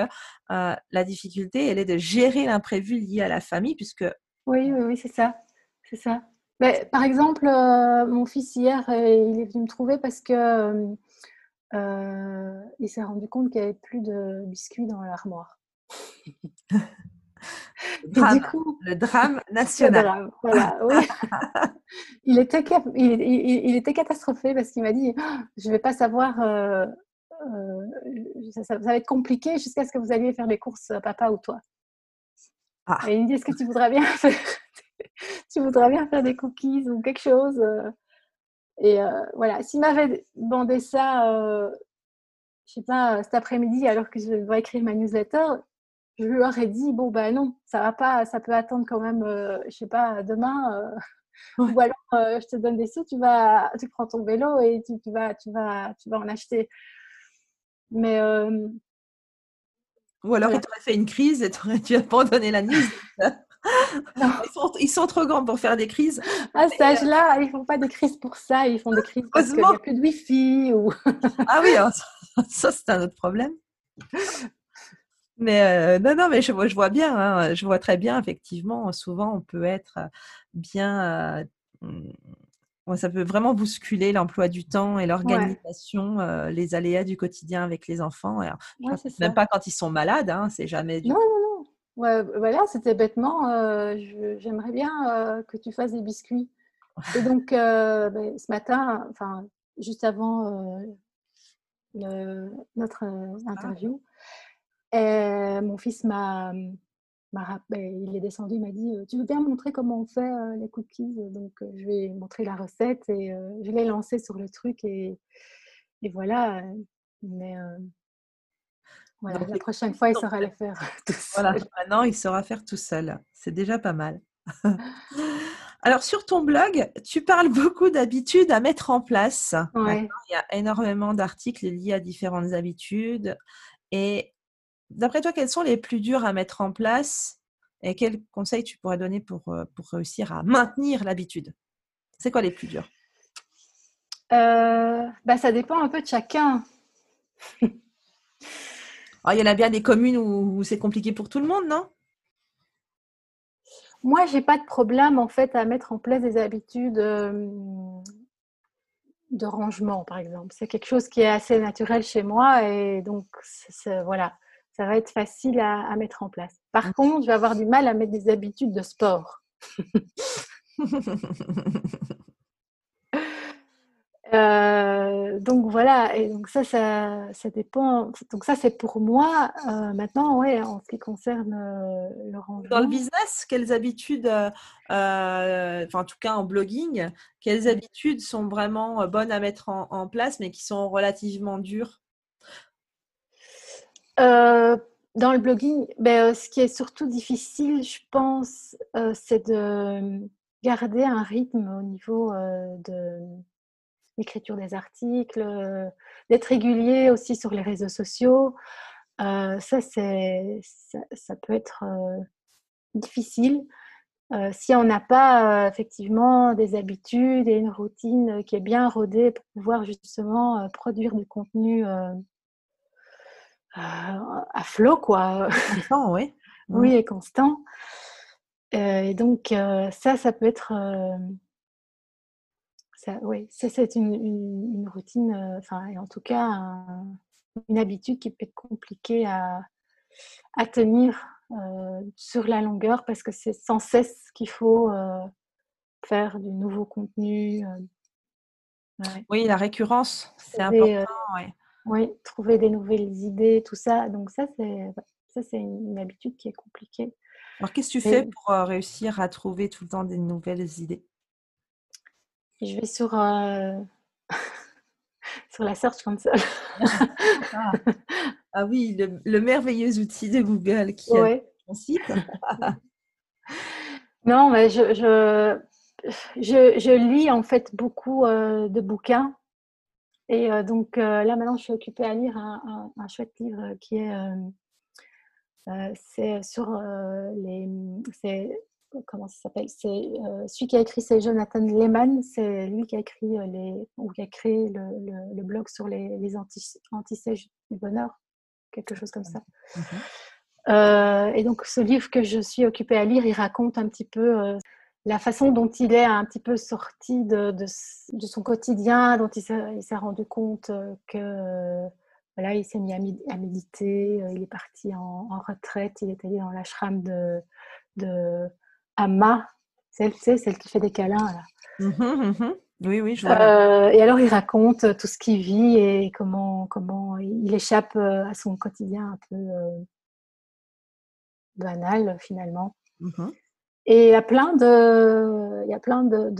euh, la difficulté, elle est de gérer l'imprévu lié à la famille puisque. Oui, oui, oui, c'est ça, c'est ça par exemple, euh, mon fils hier, euh, il est venu me trouver parce que euh, il s'est rendu compte qu'il n'y avait plus de biscuits dans l'armoire. le, drame, national. il, était, il, était catastrophé parce qu'il m'a dit Je ne vais pas savoir, ça, va être compliqué jusqu'à ce que vous alliez faire les courses, papa ou toi. Ah. Et il me dit Est-ce que tu voudrais bien faire tu voudrais bien faire des cookies ou quelque chose. Euh. Et euh, voilà, s'il m'avait demandé ça, euh, je sais pas, cet après-midi, alors que je dois écrire ma newsletter, je lui aurais dit bon ben non, ça va pas, ça peut attendre quand même, je sais pas, demain. Ou alors je te donne des sous, tu vas, tu prends ton vélo et tu, vas, tu vas, tu vas en acheter. Mais ou alors il t'aurait fait une crise et tu as abandonné la news. Ils sont, trop grands pour faire des crises. À cet âge-là, ils font pas des crises pour ça, ils font des crises parce qu'il n'y a plus de Wi-Fi. Ou... ah oui, ça, c'est un autre problème. Mais euh, non, non, mais je, je vois bien, hein, je vois très bien, effectivement, souvent on peut être bien. Euh, ça peut vraiment bousculer l'emploi du temps et l'organisation, euh, les aléas du quotidien avec les enfants. même pas quand ils sont malades, hein, c'est jamais du... Non, Ouais, voilà, c'était bêtement. Euh, j'aimerais bien euh, que tu fasses des biscuits. Et donc, euh, ben, ce matin, enfin, juste avant notre interview, mon fils m'a, ben, il est descendu, il m'a dit Tu veux bien montrer comment on fait les cookies? Donc, je lui ai montré la recette et je l'ai lancé sur le truc. Et, et voilà. Mais la prochaine fois, il saura le faire tout seul. Voilà, maintenant, il saura faire tout seul. C'est déjà pas mal. Alors, sur ton blog, tu parles beaucoup d'habitudes à mettre en place. Il y a énormément d'articles liés à différentes habitudes. Et d'après toi, quels sont les plus durs à mettre en place et quels conseils tu pourrais donner pour, euh, pour réussir à maintenir l'habitude? C'est quoi les plus durs? Euh, bah, Ça dépend un peu de chacun. Ah, il y en a bien des communes où, c'est compliqué pour tout le monde, non? Moi, j'ai pas de problème en fait à mettre en place des habitudes euh, de rangement, par exemple. C'est quelque chose qui est assez naturel chez moi et donc voilà, ça va être facile à, mettre en place. Par mmh. contre, je vais avoir du mal à mettre des habitudes de sport. Euh, donc voilà, et donc ça, ça, ça dépend. Donc ça, c'est pour moi. Euh, maintenant, ouais, en ce qui concerne euh, le rangement. Dans le business, quelles habitudes, enfin en tout cas en blogging, quelles habitudes sont vraiment bonnes à mettre en, place, mais qui sont relativement dures? Dans le blogging, ben, ce qui est surtout difficile, je pense, c'est de garder un rythme au niveau de l'écriture des articles, euh, d'être régulier aussi sur les réseaux sociaux. Euh, ça, c'est, ça, peut être euh, difficile si on n'a pas effectivement des habitudes et une routine qui est bien rodée pour pouvoir justement produire du contenu à flot, quoi. Constant, oui. oui, et constant. et donc, ça, ça peut être oui, c'est une, routine, euh, enfin, en tout cas, une habitude qui peut être compliquée à, à tenir euh, sur la longueur parce que c'est sans cesse qu'il faut euh, faire du nouveau contenu. Oui, la récurrence, c'est important. Oui, trouver des nouvelles idées, tout ça. Donc ça, c'est ça, c'est une, habitude qui est compliquée. Alors, qu'est-ce que tu fais pour réussir à trouver tout le temps des nouvelles idées? Je vais sur, euh, sur la Search Console. ah. ah oui, le, merveilleux outil de Google qui est ton site. non, mais je, je, je, lis en fait beaucoup de bouquins. Et donc là, maintenant, je suis occupée à lire un, un chouette livre qui est euh, c'est sur euh, les. Comment ça s'appelle C'est euh, celui qui a écrit, c'est Jonathan Lehman. C'est lui qui a écrit les, ou qui a créé le, le, blog sur les, les anti, du bonheur, quelque chose comme ça. et donc, ce livre que je suis occupée à lire, il raconte un petit peu la façon dont il est un petit peu sorti de, de, de son quotidien, dont il s'est rendu compte que voilà, il s'est mis à, méditer, euh, il est parti en, retraite, il est allé dans l'ashram de, de Amma, celle, celle qui fait des câlins. Là. Mmh mmh oui, oui, je vois. Euh, et alors, il raconte tout ce qu'il vit et comment, comment il échappe euh, à son quotidien un peu banal, finalement. Mmh et il y a plein de, il y a plein de,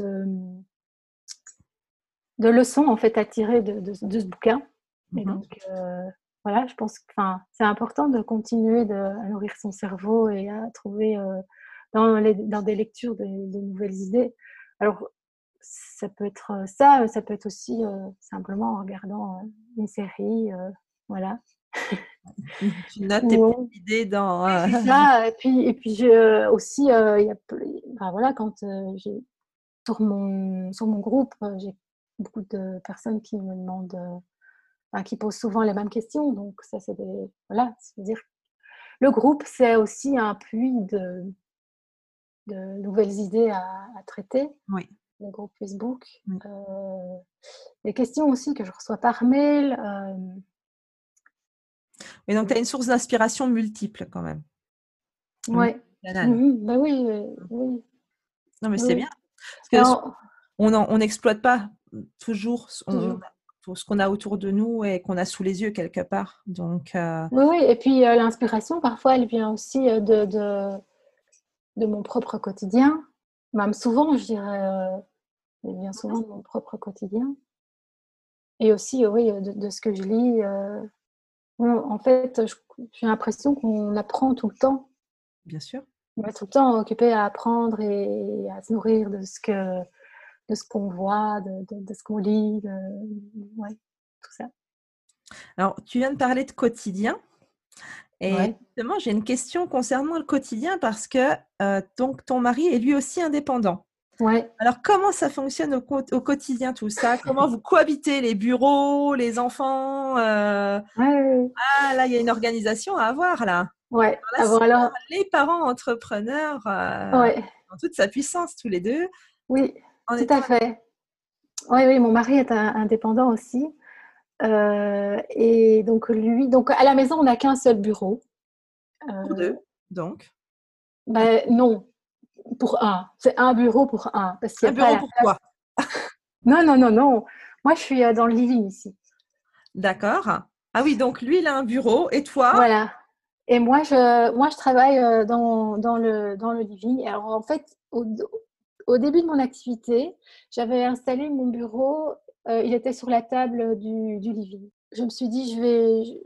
de, leçons en fait à tirer de, de ce bouquin. Et donc, euh, voilà, je pense que c'est important de continuer de, à nourrir son cerveau et à trouver euh, dans, les, dans, des lectures de, nouvelles idées. Alors, ça peut être euh, ça, ça peut être aussi simplement en regardant une série, voilà. Tu notes tes petites idées dans. ça, et puis, et puis je, aussi, il y a, enfin, voilà, quand j'ai sur mon, sur mon groupe, j'ai beaucoup de personnes qui me demandent qui posent souvent les mêmes questions. Donc, ça, c'est des. Voilà, c'est-à-dire. Le groupe, c'est aussi un puits de, de nouvelles idées à, traiter. Oui. Le groupe Facebook. Euh, les questions aussi que je reçois par mail. Euh, et donc, tu as une source d'inspiration multiple quand même. Ouais. Mmh bah oui, oui. Non, mais c'est bien. Parce que on n'exploite pas toujours, ce qu'on a autour de nous et qu'on a sous les yeux quelque part. Donc, euh, Oui, oui, et puis euh, l'inspiration, parfois, elle vient aussi de, de, de, mon propre quotidien. Même souvent, je dirais, elle vient souvent de mon propre quotidien. Et aussi, oui, de, ce que je lis. en fait, j'ai l'impression qu'on apprend tout le temps. Bien sûr. On est tout le temps occupé à apprendre et à se nourrir de ce que de ce qu'on voit, de, ce qu'on lit, ouais, tout ça. Alors, tu viens de parler de quotidien. Et justement, j'ai une question concernant le quotidien parce que euh, donc, ton mari est lui aussi indépendant. Ouais. Alors, comment ça fonctionne au, quotidien tout ça? Comment vous cohabitez les bureaux, les enfants euh? Ah, là, il y a une organisation à avoir là. Ouais. Alors, alors... Les parents entrepreneurs euh, ouais. en toute sa puissance, tous les deux. Oui. Tout à fait. Oui, oui, mon mari est indépendant aussi. Euh, et donc, lui, donc à la maison, on n'a qu'un seul bureau. pour deux, donc ben, Non, pour un. C'est un bureau pour un. Parce un bureau pour quoi Non, non, non, non. Moi, je suis euh, dans le living ici. D'accord. Ah oui, donc lui, il a un bureau et toi Voilà. Et moi, je, moi, je travaille euh, dans, dans, le, dans le living. Alors, en fait, au, au début de mon activité, j'avais installé mon bureau, euh, il était sur la table du, living. Je me suis dit, je vais.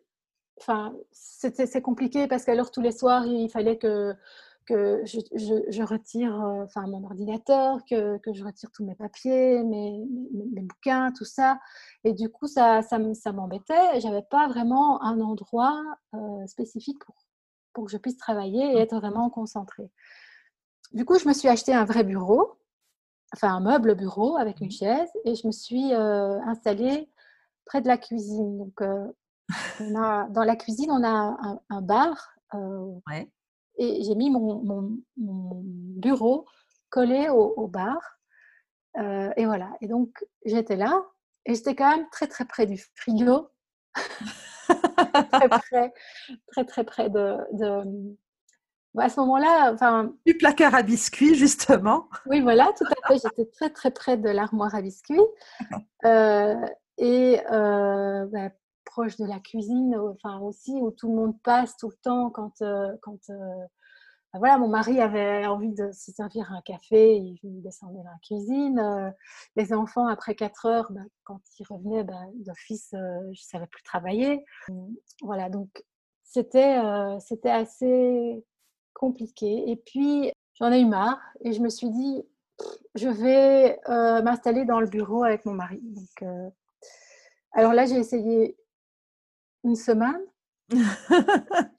Enfin, c'est compliqué parce qu'alors tous les soirs, il fallait que, que je, retire euh, enfin, mon ordinateur, que, que, je retire tous mes papiers, mes, mes, bouquins, tout ça. Et du coup, ça, ça, ça m'embêtait. Je n'avais pas vraiment un endroit euh, spécifique pour, pour que je puisse travailler et être vraiment concentrée. Du coup, je me suis acheté un vrai bureau, enfin un meuble bureau avec une mmh. chaise, et je me suis euh, installée près de la cuisine. Donc, euh, dans la cuisine, on a un, bar. Euh, et j'ai mis mon, bureau collé au, bar. et voilà. Et donc, j'étais là, et j'étais quand même très, très près du frigo. très, près, très, très près de, à ce moment-là, enfin. Du placard à biscuits, justement. Oui, voilà, tout à fait. J'étais très, très près de l'armoire à biscuits. Euh, et euh, bah, proche de la cuisine, enfin aussi, où tout le monde passe tout le temps quand, euh, quand voilà, mon mari avait envie de se servir un café, il descendait dans la cuisine. Les enfants, après 4 heures, bah, quand ils revenaient bah, d'office, je ne savais plus travailler. Voilà, donc c'était c'était assez compliqué. Et puis, j'en ai eu marre et je me suis dit, je vais m'installer dans le bureau avec mon mari. Donc, alors là, j'ai essayé une semaine.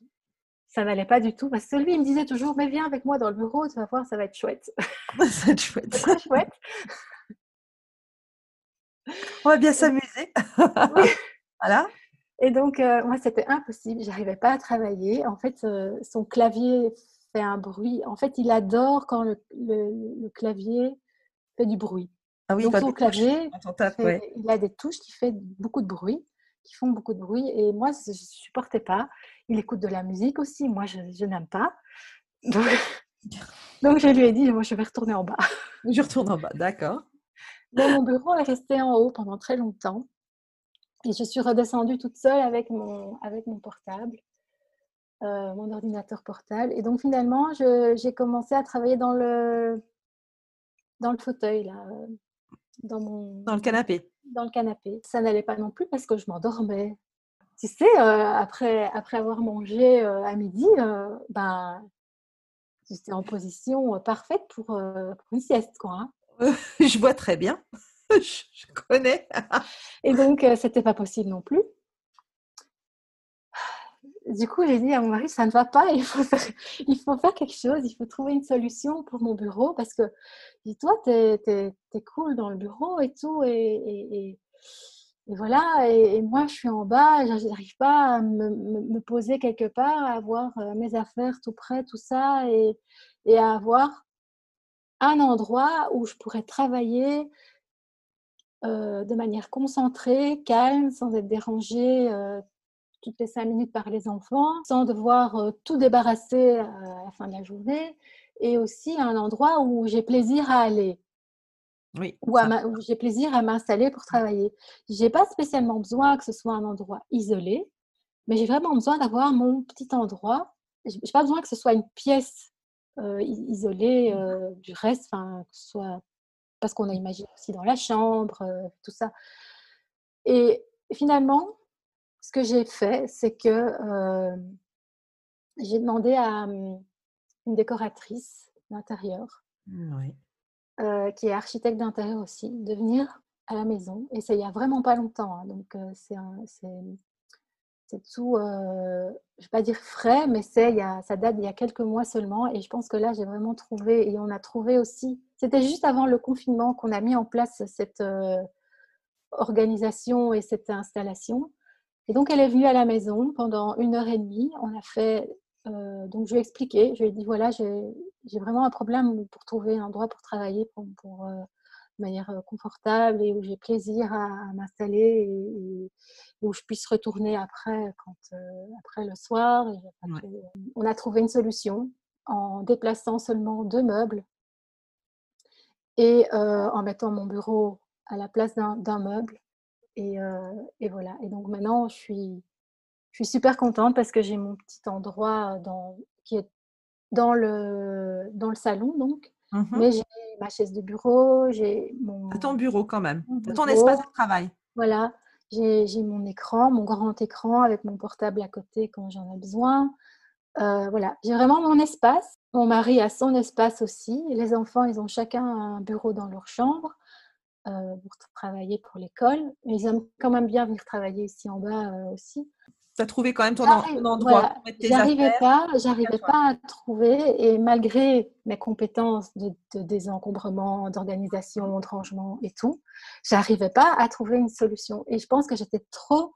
ça n'allait pas du tout parce que lui, il me disait toujours, mais viens avec moi dans le bureau, tu vas voir, ça va être chouette. ça va être chouette. très chouette. On va bien s'amuser. voilà. Et donc, euh, moi, c'était impossible. J'arrivais pas à travailler. En fait, euh, son clavier fait un bruit. En fait, il adore quand le, le, clavier fait du bruit. Ah oui, donc, son clavier, il a des touches qui font beaucoup de bruit qui font beaucoup de bruit. Et moi, je ne supportais pas. Il écoute de la musique aussi. Moi, je, n'aime pas. Donc, je lui ai dit, moi, je vais retourner en bas. Je retourne en bas, d'accord. mon bureau est resté en haut pendant très longtemps. Et je suis redescendue toute seule avec mon, avec mon portable, euh, mon ordinateur portable. Et donc, finalement, j'ai commencé à travailler dans le, dans le fauteuil, là, dans, mon, dans le canapé dans le canapé. Ça n'allait pas non plus parce que je m'endormais. Tu sais, euh, après, après avoir mangé euh, à midi, euh, ben, j'étais en position parfaite pour, une sieste. Quoi, hein. je vois très bien. je, connais. Et donc, c'était pas possible non plus. Du coup, j'ai dit à mon mari, ça ne va pas, il faut, faire, il faut faire quelque chose, il faut trouver une solution pour mon bureau parce que dis-toi, tu es, cool dans le bureau et tout. Et, voilà, et, moi, je suis en bas, je n'arrive pas à me, poser quelque part, à avoir euh, mes affaires tout près, tout ça, et, à avoir un endroit où je pourrais travailler euh, de manière concentrée, calme, sans être dérangée euh, toutes les cinq minutes par les enfants, sans devoir tout débarrasser à la fin de la journée et aussi un endroit où j'ai plaisir à aller. Oui, où, j'ai plaisir à m'installer pour travailler. Je n'ai pas spécialement besoin que ce soit un endroit isolé, mais j'ai vraiment besoin d'avoir mon petit endroit. Je n'ai pas besoin que ce soit une pièce euh, isolée mmh. euh, du reste, que ce soit parce qu'on a imaginé aussi dans la chambre, euh, tout ça. Et finalement, ce que j'ai fait, c'est que j'ai demandé à, hum, une décoratrice d'intérieur, mmh, euh, qui est architecte d'intérieur aussi, de venir à la maison. Et ça, il y a vraiment pas longtemps. Hein, donc, euh, c'est c'est tout, euh, je vais pas dire frais, mais c'est, ça date d'il y a quelques mois seulement. Et je pense que là, j'ai vraiment trouvé, et on a trouvé aussi, c'était juste avant le confinement qu'on a mis en place cette euh, organisation et cette installation. Et donc, elle est venue à la maison pendant une heure et demie. On a fait euh, donc, je lui ai expliqué, je lui ai dit voilà, j'ai vraiment un problème pour trouver un endroit pour travailler pour, de manière confortable et où j'ai plaisir à, m'installer et, où je puisse retourner après, quand, après le soir. on a trouvé une solution en déplaçant seulement deux meubles et en mettant mon bureau à la place d'un meuble. Et, et, voilà. Et donc maintenant, je suis je suis super contente parce que j'ai mon petit endroit dans, qui est dans le, dans le salon, donc. Mmh Mais j'ai ma chaise de bureau, j'ai mon. ton bureau quand même, ton espace de travail. Voilà, j'ai mon écran, mon grand écran avec mon portable à côté quand j'en ai besoin. Euh, voilà, j'ai vraiment mon espace. Mon mari a son espace aussi. Les enfants, ils ont chacun un bureau dans leur chambre euh, pour travailler pour l'école. Ils aiment quand même bien venir travailler ici en bas euh, aussi tu as trouvé quand même ton, endroit pour mettre tes J'arrivais pas, j'arrivais pas à trouver et malgré mes compétences de, désencombrement, d'organisation, de rangement et tout, j'arrivais pas à trouver une solution. Et je pense que j'étais trop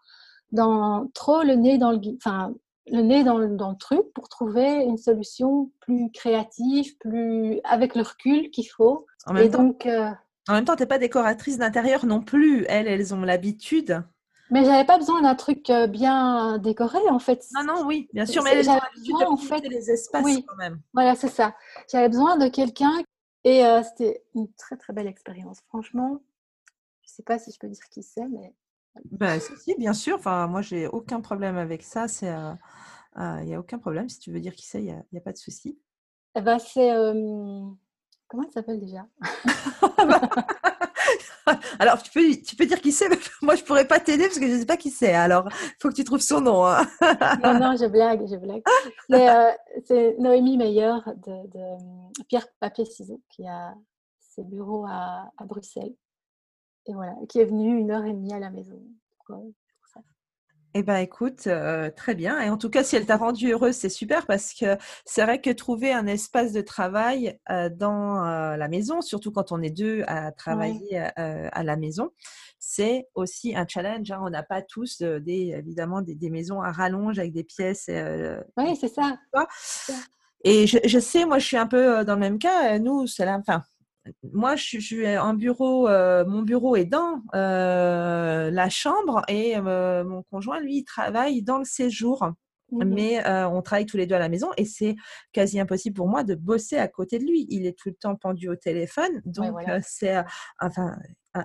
dans trop le nez dans le enfin le nez dans le, dans le truc pour trouver une solution plus créative, plus avec le recul qu'il faut. En même et temps, donc euh, en même temps, pas décoratrice d'intérieur non plus. Elles, elles ont l'habitude. Mais j'avais pas besoin d'un truc euh, bien décoré en fait. Non, non, oui, bien sûr, mais j'avais besoin en fait les espaces oui, quand même. Voilà, c'est ça. J'avais besoin de quelqu'un et euh, c'était une très très belle expérience. Franchement, je sais pas si je peux dire qui c'est, mais. Ben, si, bien sûr. Enfin, moi, j'ai aucun problème avec ça. C'est, il euh, n'y a aucun problème. Si tu veux dire qui c'est, il n'y a, a, pas de souci. Eh ben, c'est. euh, Comment elle s'appelle déjà? Alors, tu peux, tu peux dire qui c'est, mais moi, je pourrais pas t'aider parce que je ne sais pas qui c'est. Alors, il faut que tu trouves son nom. hein. Non, non, je blague, je blague. C'est euh, c'est Noémie Meyer de, Pierre Papier Ciseaux qui a ses bureaux à, Bruxelles. Et voilà, qui est venue une heure et demie à la maison. Eh ben, écoute, euh, très bien. Et en tout cas, si elle t'a rendue heureuse, c'est super parce que c'est vrai que trouver un espace de travail euh, dans euh, la maison, surtout quand on est deux à travailler à la maison, c'est aussi un challenge. hein. On n'a pas tous des, évidemment des, des maisons à rallonge avec des pièces. Oui, c'est ça. Et je, je sais, moi, je suis un peu dans le même cas. Nous, c'est enfin, moi, je, suis- en bureau. euh, mon bureau est dans euh, la chambre et euh, mon conjoint, lui, il travaille dans le séjour. Mhm. Mais on travaille tous les deux à la maison et c'est quasi impossible pour moi de bosser à côté de lui. Il est tout le temps pendu au téléphone, donc voilà. c'est enfin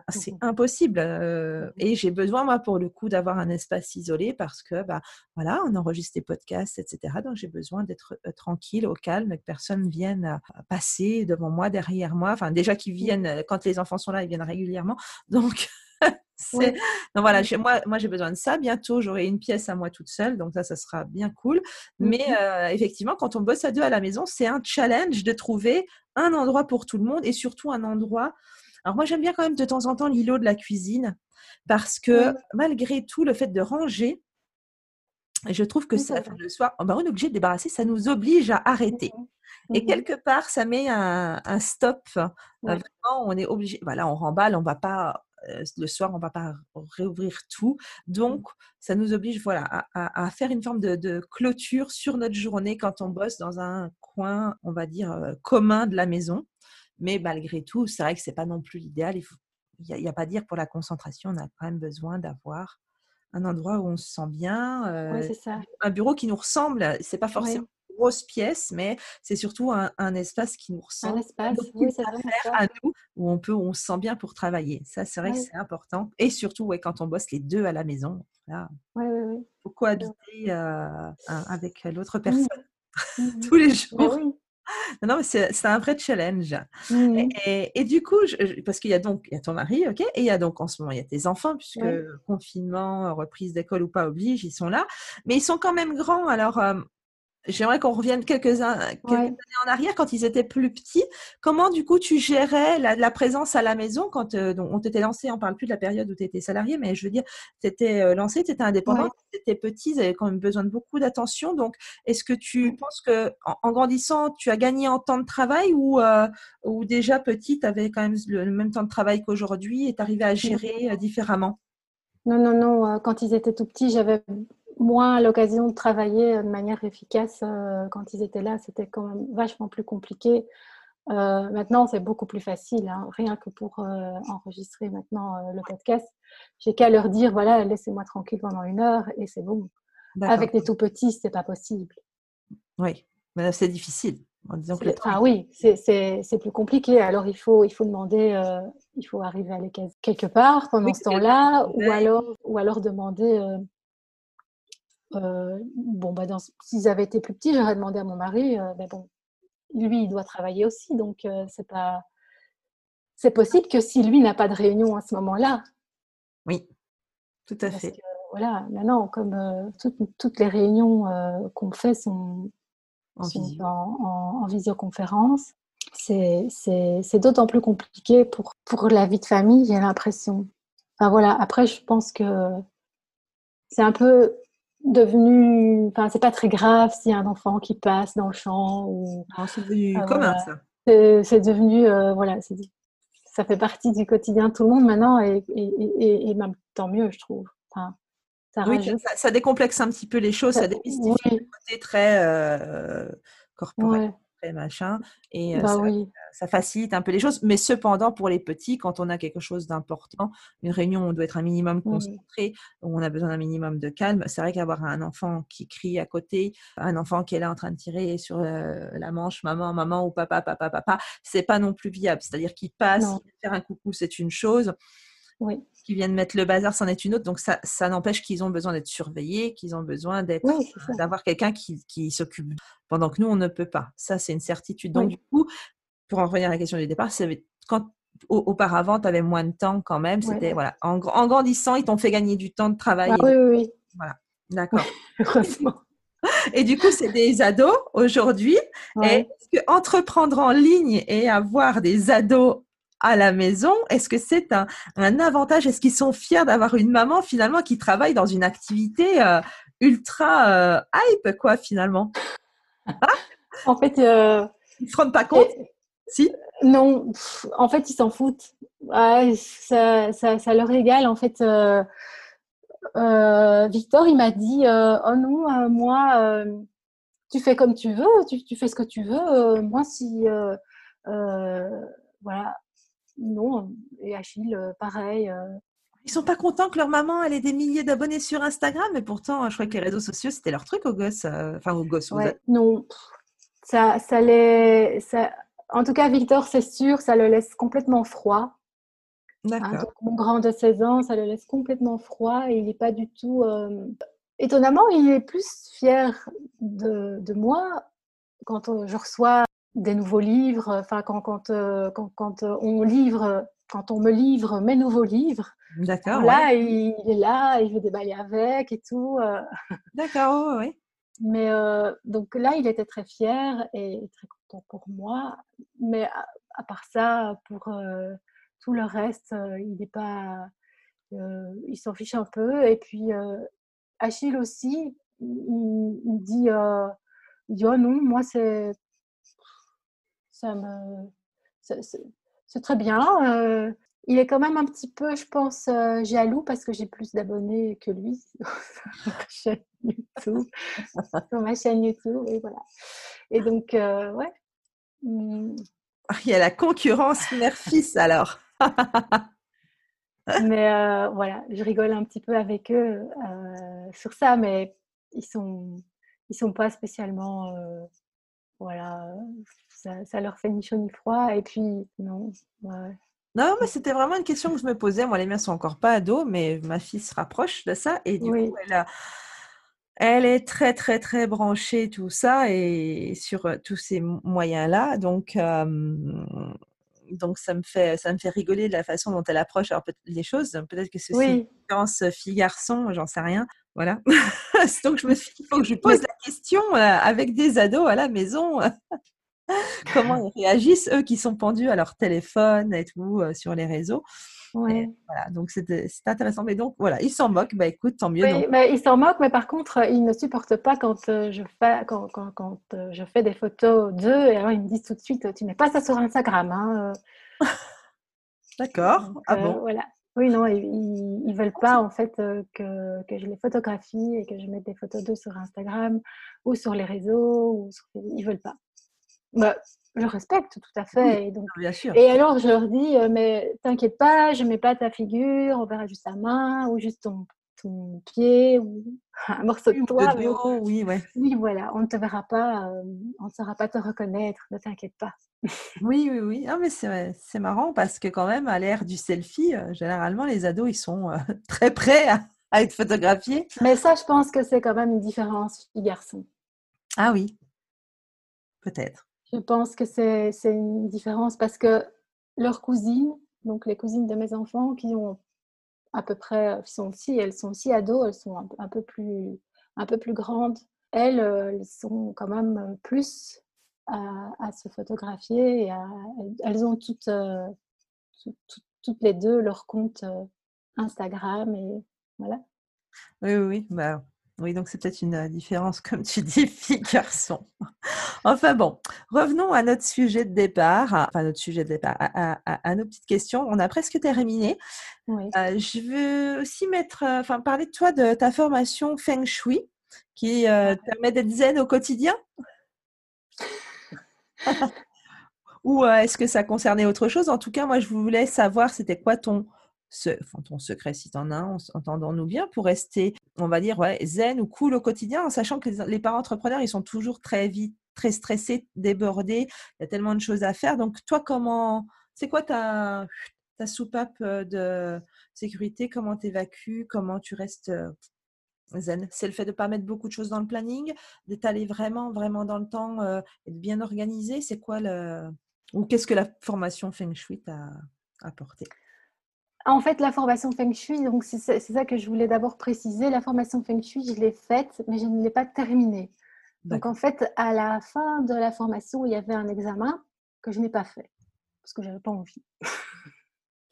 c'est Mhm. impossible. euh, et j'ai besoin moi pour le coup d'avoir un espace isolé parce que bah voilà, on enregistre des podcasts, etc. Donc j'ai besoin d'être euh, tranquille, au calme, que personne vienne euh, passer devant moi, derrière moi. Enfin déjà qu'ils viennent euh, quand les enfants sont là, ils viennent régulièrement. Donc c'est donc voilà, Mm. chez moi, moi j'ai besoin de ça. Bientôt, j'aurai une pièce à moi toute seule, donc ça, ça sera bien cool. Mais Mhm. euh, effectivement, quand on bosse à deux à la maison, c'est un challenge de trouver un endroit pour tout le monde et surtout un endroit. Alors moi, j'aime bien quand même de temps en temps l'îlot de la cuisine parce que Oui. malgré tout, le fait de ranger, je trouve que Oui, ça, le soir, on est obligé de débarrasser, ça nous oblige à arrêter. Et Mhm. quelque part, ça met un, un stop. Euh. Vraiment, on est obligé. Voilà, on remballe, on va pas euh, le soir, on va pas réouvrir tout. Donc, ça nous oblige, voilà, à, à- à faire une forme de, de clôture sur notre journée quand on bosse dans un coin, on va dire euh, commun de la maison. Mais malgré tout, c'est vrai que c'est pas non plus l'idéal. Il faut, il y a, pas à dire pour la concentration, on a quand même besoin d'avoir un endroit où on se sent bien, Oui, euh, c'est ça. un bureau qui nous ressemble. C'est pas Oui. forcément une grosse pièce, mais c'est surtout un, un espace qui nous Un ressemble, espace. nos Oui, ça. à nous, où on peut, où on se sent bien pour travailler. Ça, c'est vrai que Oui. c'est important. Et surtout, ouais, quand on bosse les deux à la maison, là, Oui, oui, oui. faut cohabiter euh, un- avec l'autre Mhm. personne Mhm. tous les Ben jours. Non, mais c'est un vrai challenge. Et, et- et du coup, je- parce qu'il y a donc il y a ton mari, ok, et il y a donc en ce moment il y a tes enfants puisque Ouais. confinement, reprise d'école ou pas oblige, ils sont là, mais ils sont quand même grands. Alors euh, j'aimerais qu'on revienne quelques, un- quelques Ouais. années en arrière quand ils étaient plus petits. Comment du coup tu gérais la, la présence à la maison quand euh, on t'était lancé, on parle plus de la période où tu étais salarié, mais je veux dire, tu étais euh, lancé, tu étais indépendant, Ouais. tu étais petit, ils avaient quand même besoin de beaucoup d'attention. Donc est-ce que tu penses que en, en grandissant, tu as gagné en temps de travail ou, euh, ou déjà petit, tu avais quand même le, le même temps de travail qu'aujourd'hui et tu arrivais à gérer différemment? Non, non, non. Quand ils étaient tout petits, j'avais moins l'occasion de travailler de manière efficace. euh, Quand ils étaient là, c'était quand même vachement plus compliqué. Euh, maintenant, c'est beaucoup plus facile. hein. Rien que pour euh, enregistrer maintenant euh, le podcast, j'ai qu'à leur dire voilà, laissez-moi tranquille pendant une heure et c'est bon. Avec des tout petits, c'est pas possible. Oui, mais c'est difficile. En disant que le C'est- temps Ah oui, c'est- plus compliqué. Alors il faut, il faut demander, euh, il faut arriver à les caser quelque part pendant Oui, ce temps-là, ou alors, ou alors demander. euh, euh, bon, bah s'ils avaient été plus petits, j'aurais demandé à mon mari, euh, mais bon, lui, il doit travailler aussi, donc euh, c'est pas. C'est possible que si lui n'a pas de réunion à ce moment-là, Oui, tout à parce fait. que voilà, maintenant, comme toutes, toutes les réunions qu'on fait sont, En sont visio. en, en- en visioconférence, c'est d'autant plus compliqué pour, pour la vie de famille, j'ai l'impression. Enfin voilà, après, je pense que c'est un peu devenu. Enfin, c'est pas très grave s'il y a un enfant qui passe dans le champ ou. Non, c'est devenu Ah, commun, ça. C'est devenu. euh, voilà, ça fait partie du quotidien de tout le monde maintenant et, et, et, et même tant mieux, je trouve. Enfin, ça Oui, ça, rajoute. ça- ça décomplexe un petit peu les choses, ça ça- démystifie oui, le côté très euh, corporel, ouais, machin, et bah ça, oui. ça facilite un peu les choses. Mais cependant, pour les petits, quand on a quelque chose d'important, une réunion, on doit être un minimum Mm. concentré, on a besoin d'un minimum de calme. C'est vrai qu'avoir un enfant qui crie à côté, un enfant qui est là en train de tirer sur la manche, maman, maman ou papa, papa, papa, c'est pas non plus viable. C'est-à-dire qu'il passe, Non. faire un coucou, c'est une chose. Oui. Qui viennent mettre le bazar, c'en est une autre. Donc, ça, ça n'empêche qu'ils ont besoin d'être surveillés, qu'ils ont besoin d'être, d'avoir quelqu'un qui, qui s'occupe pendant que nous, on ne peut pas. Ça, c'est une certitude. Donc, du coup, pour en revenir à la question du départ, c'est quand auparavant, tu avais moins de temps quand même. C'était voilà, en, grandissant, ils t'ont fait gagner du temps de travail. Ah oui, oui, oui. Voilà, d'accord. Et du coup, c'est des ados aujourd'hui. Est-ce que entreprendre en ligne et avoir des ados à la maison, est-ce que c'est un, un, avantage? Est-ce qu'ils sont fiers d'avoir une maman finalement qui travaille dans une activité euh, ultra euh, hype, quoi, finalement? En fait, euh, ils se rendent pas compte? Si? Non, en fait, ils s'en foutent. ça, ça, ça, leur égale. En fait, Victor, il m'a dit Oh non, moi, tu fais comme tu veux, tu, tu, fais ce que tu veux. moi, si. voilà, non, et Achille, euh, pareil. Euh. Ils sont pas contents que leur maman elle ait des milliers d'abonnés sur Instagram, mais pourtant, je crois que les réseaux sociaux c'était leur truc aux gosses, euh, enfin aux gosses. Non, ça, ça les, ça... en tout cas Victor, c'est sûr, ça le laisse complètement froid. Hein, D'accord. mon grand de 16 ans, ça le laisse complètement froid et il n'est pas du tout. Étonnamment, il est plus fier de, de moi quand je reçois des nouveaux livres, enfin quand, quand, euh, quand, quand, euh, on livre, quand on me livre mes nouveaux livres. D'accord. Là, il, est là, il veut déballer avec et tout. Euh. D'accord, oui. Mais donc là, il était très fier et très content pour moi. Mais à, part ça, pour tout le reste, il n'est pas, il s'en fiche un peu. Et puis Achille aussi, il, dit, il dit oh non, moi c'est ça me, c'est très bien. Euh, il est quand même un petit peu, je pense, euh, jaloux parce que j'ai plus d'abonnés que lui sur ma chaîne YouTube. sur ma chaîne YouTube, et voilà. Et donc, euh, ouais. Mmh. Il y a la concurrence mère-fils alors. mais voilà, je rigole un petit peu avec eux sur ça, mais ils sont, ils sont pas spécialement, voilà, ça, leur fait ni chaud ni froid. Et puis, non. Non, mais c'était vraiment une question que je me posais. Moi, les miens sont encore pas ados, mais ma fille se rapproche de ça. Et du coup, elle, elle est très, très, très branchée, tout ça, et sur euh, tous ces moyens-là. Donc, donc ça, me fait, ça me fait rigoler de la façon dont elle approche les choses. Peut-être que c'est une différence fille-garçon, j'en sais rien. Voilà. donc, je me suis dit, il faut que je pose question euh, avec des ados à la maison. comment ils réagissent, eux qui sont pendus à leur téléphone et tout euh, sur les réseaux. Ouais. voilà, donc c'est intéressant. Mais donc voilà, ils s'en moquent, bah écoute, tant mieux. Oui, mais ils s'en moquent, mais par contre, ils ne supportent pas quand euh, je fais, quand, quand, quand euh, je fais des photos d'eux, et alors ils me disent tout de suite, tu mets pas ça sur Instagram. Hein. D'accord. Ah bon Voilà. Oui, non, ils, ils veulent pas en fait que, que, je les photographie et que je mette des photos d'eux sur Instagram ou sur les réseaux. Ou sur... Ils veulent pas. Bah, je respecte tout à fait. et, donc, bien sûr. et alors, je leur dis, euh, mais t'inquiète pas, je mets pas ta figure, on verra juste ta main ou juste ton, ton pied ou un morceau de toi. oui, ouais. Oui, voilà, on ne te verra pas, euh, on ne saura pas te reconnaître, ne t'inquiète pas. oui, oui, oui. mais c'est marrant parce que quand même, à l'ère du selfie, euh, généralement, les ados, ils sont très prêts à, à, être photographiés. Mais ça, je pense que c'est quand même une différence fille-garçon. Ah oui, peut-être. Je pense que c'est une différence parce que leurs cousines, donc les cousines de mes enfants qui ont à peu près, sont aussi, elles sont aussi ados, elles sont un, peu, plus, un peu plus grandes. Elles, elles sont quand même plus à, se photographier. Elles ont toutes, euh, toutes les deux leur compte euh, Instagram et voilà. Oui, oui, oui. Bah, oui, donc c'est peut-être une euh, différence, comme tu dis, fille-garçon. enfin bon, revenons à notre sujet de départ, enfin notre sujet de départ, à, nos petites questions. On a presque terminé. Euh, je veux aussi mettre, euh, enfin parler de toi, de ta formation Feng Shui, qui te permet d'être zen au quotidien. Ou est-ce que ça concernait autre chose? En tout cas, moi, je voulais savoir, c'était quoi ton enfin, ton secret si tu en as entendons-nous bien, pour rester, on va dire, ouais, zen ou cool au quotidien, en sachant que les, parents entrepreneurs, ils sont toujours très vite, très stressés, débordés, il y a tellement de choses à faire. Donc, toi, comment, c'est quoi ta, ta soupape de sécurité, comment tu évacues, comment tu restes zen? C'est le fait de ne pas mettre beaucoup de choses dans le planning, d'étaler vraiment, vraiment dans le temps et de bien organiser. C'est quoi le. Ou qu'est-ce que la formation Feng Shui t'a apporté? En fait, la formation Feng Shui, donc c'est ça que je voulais d'abord préciser. La formation Feng Shui, je l'ai faite, mais je ne l'ai pas terminée. Donc en fait, à la fin de la formation, il y avait un examen que je n'ai pas fait parce que j'avais pas envie.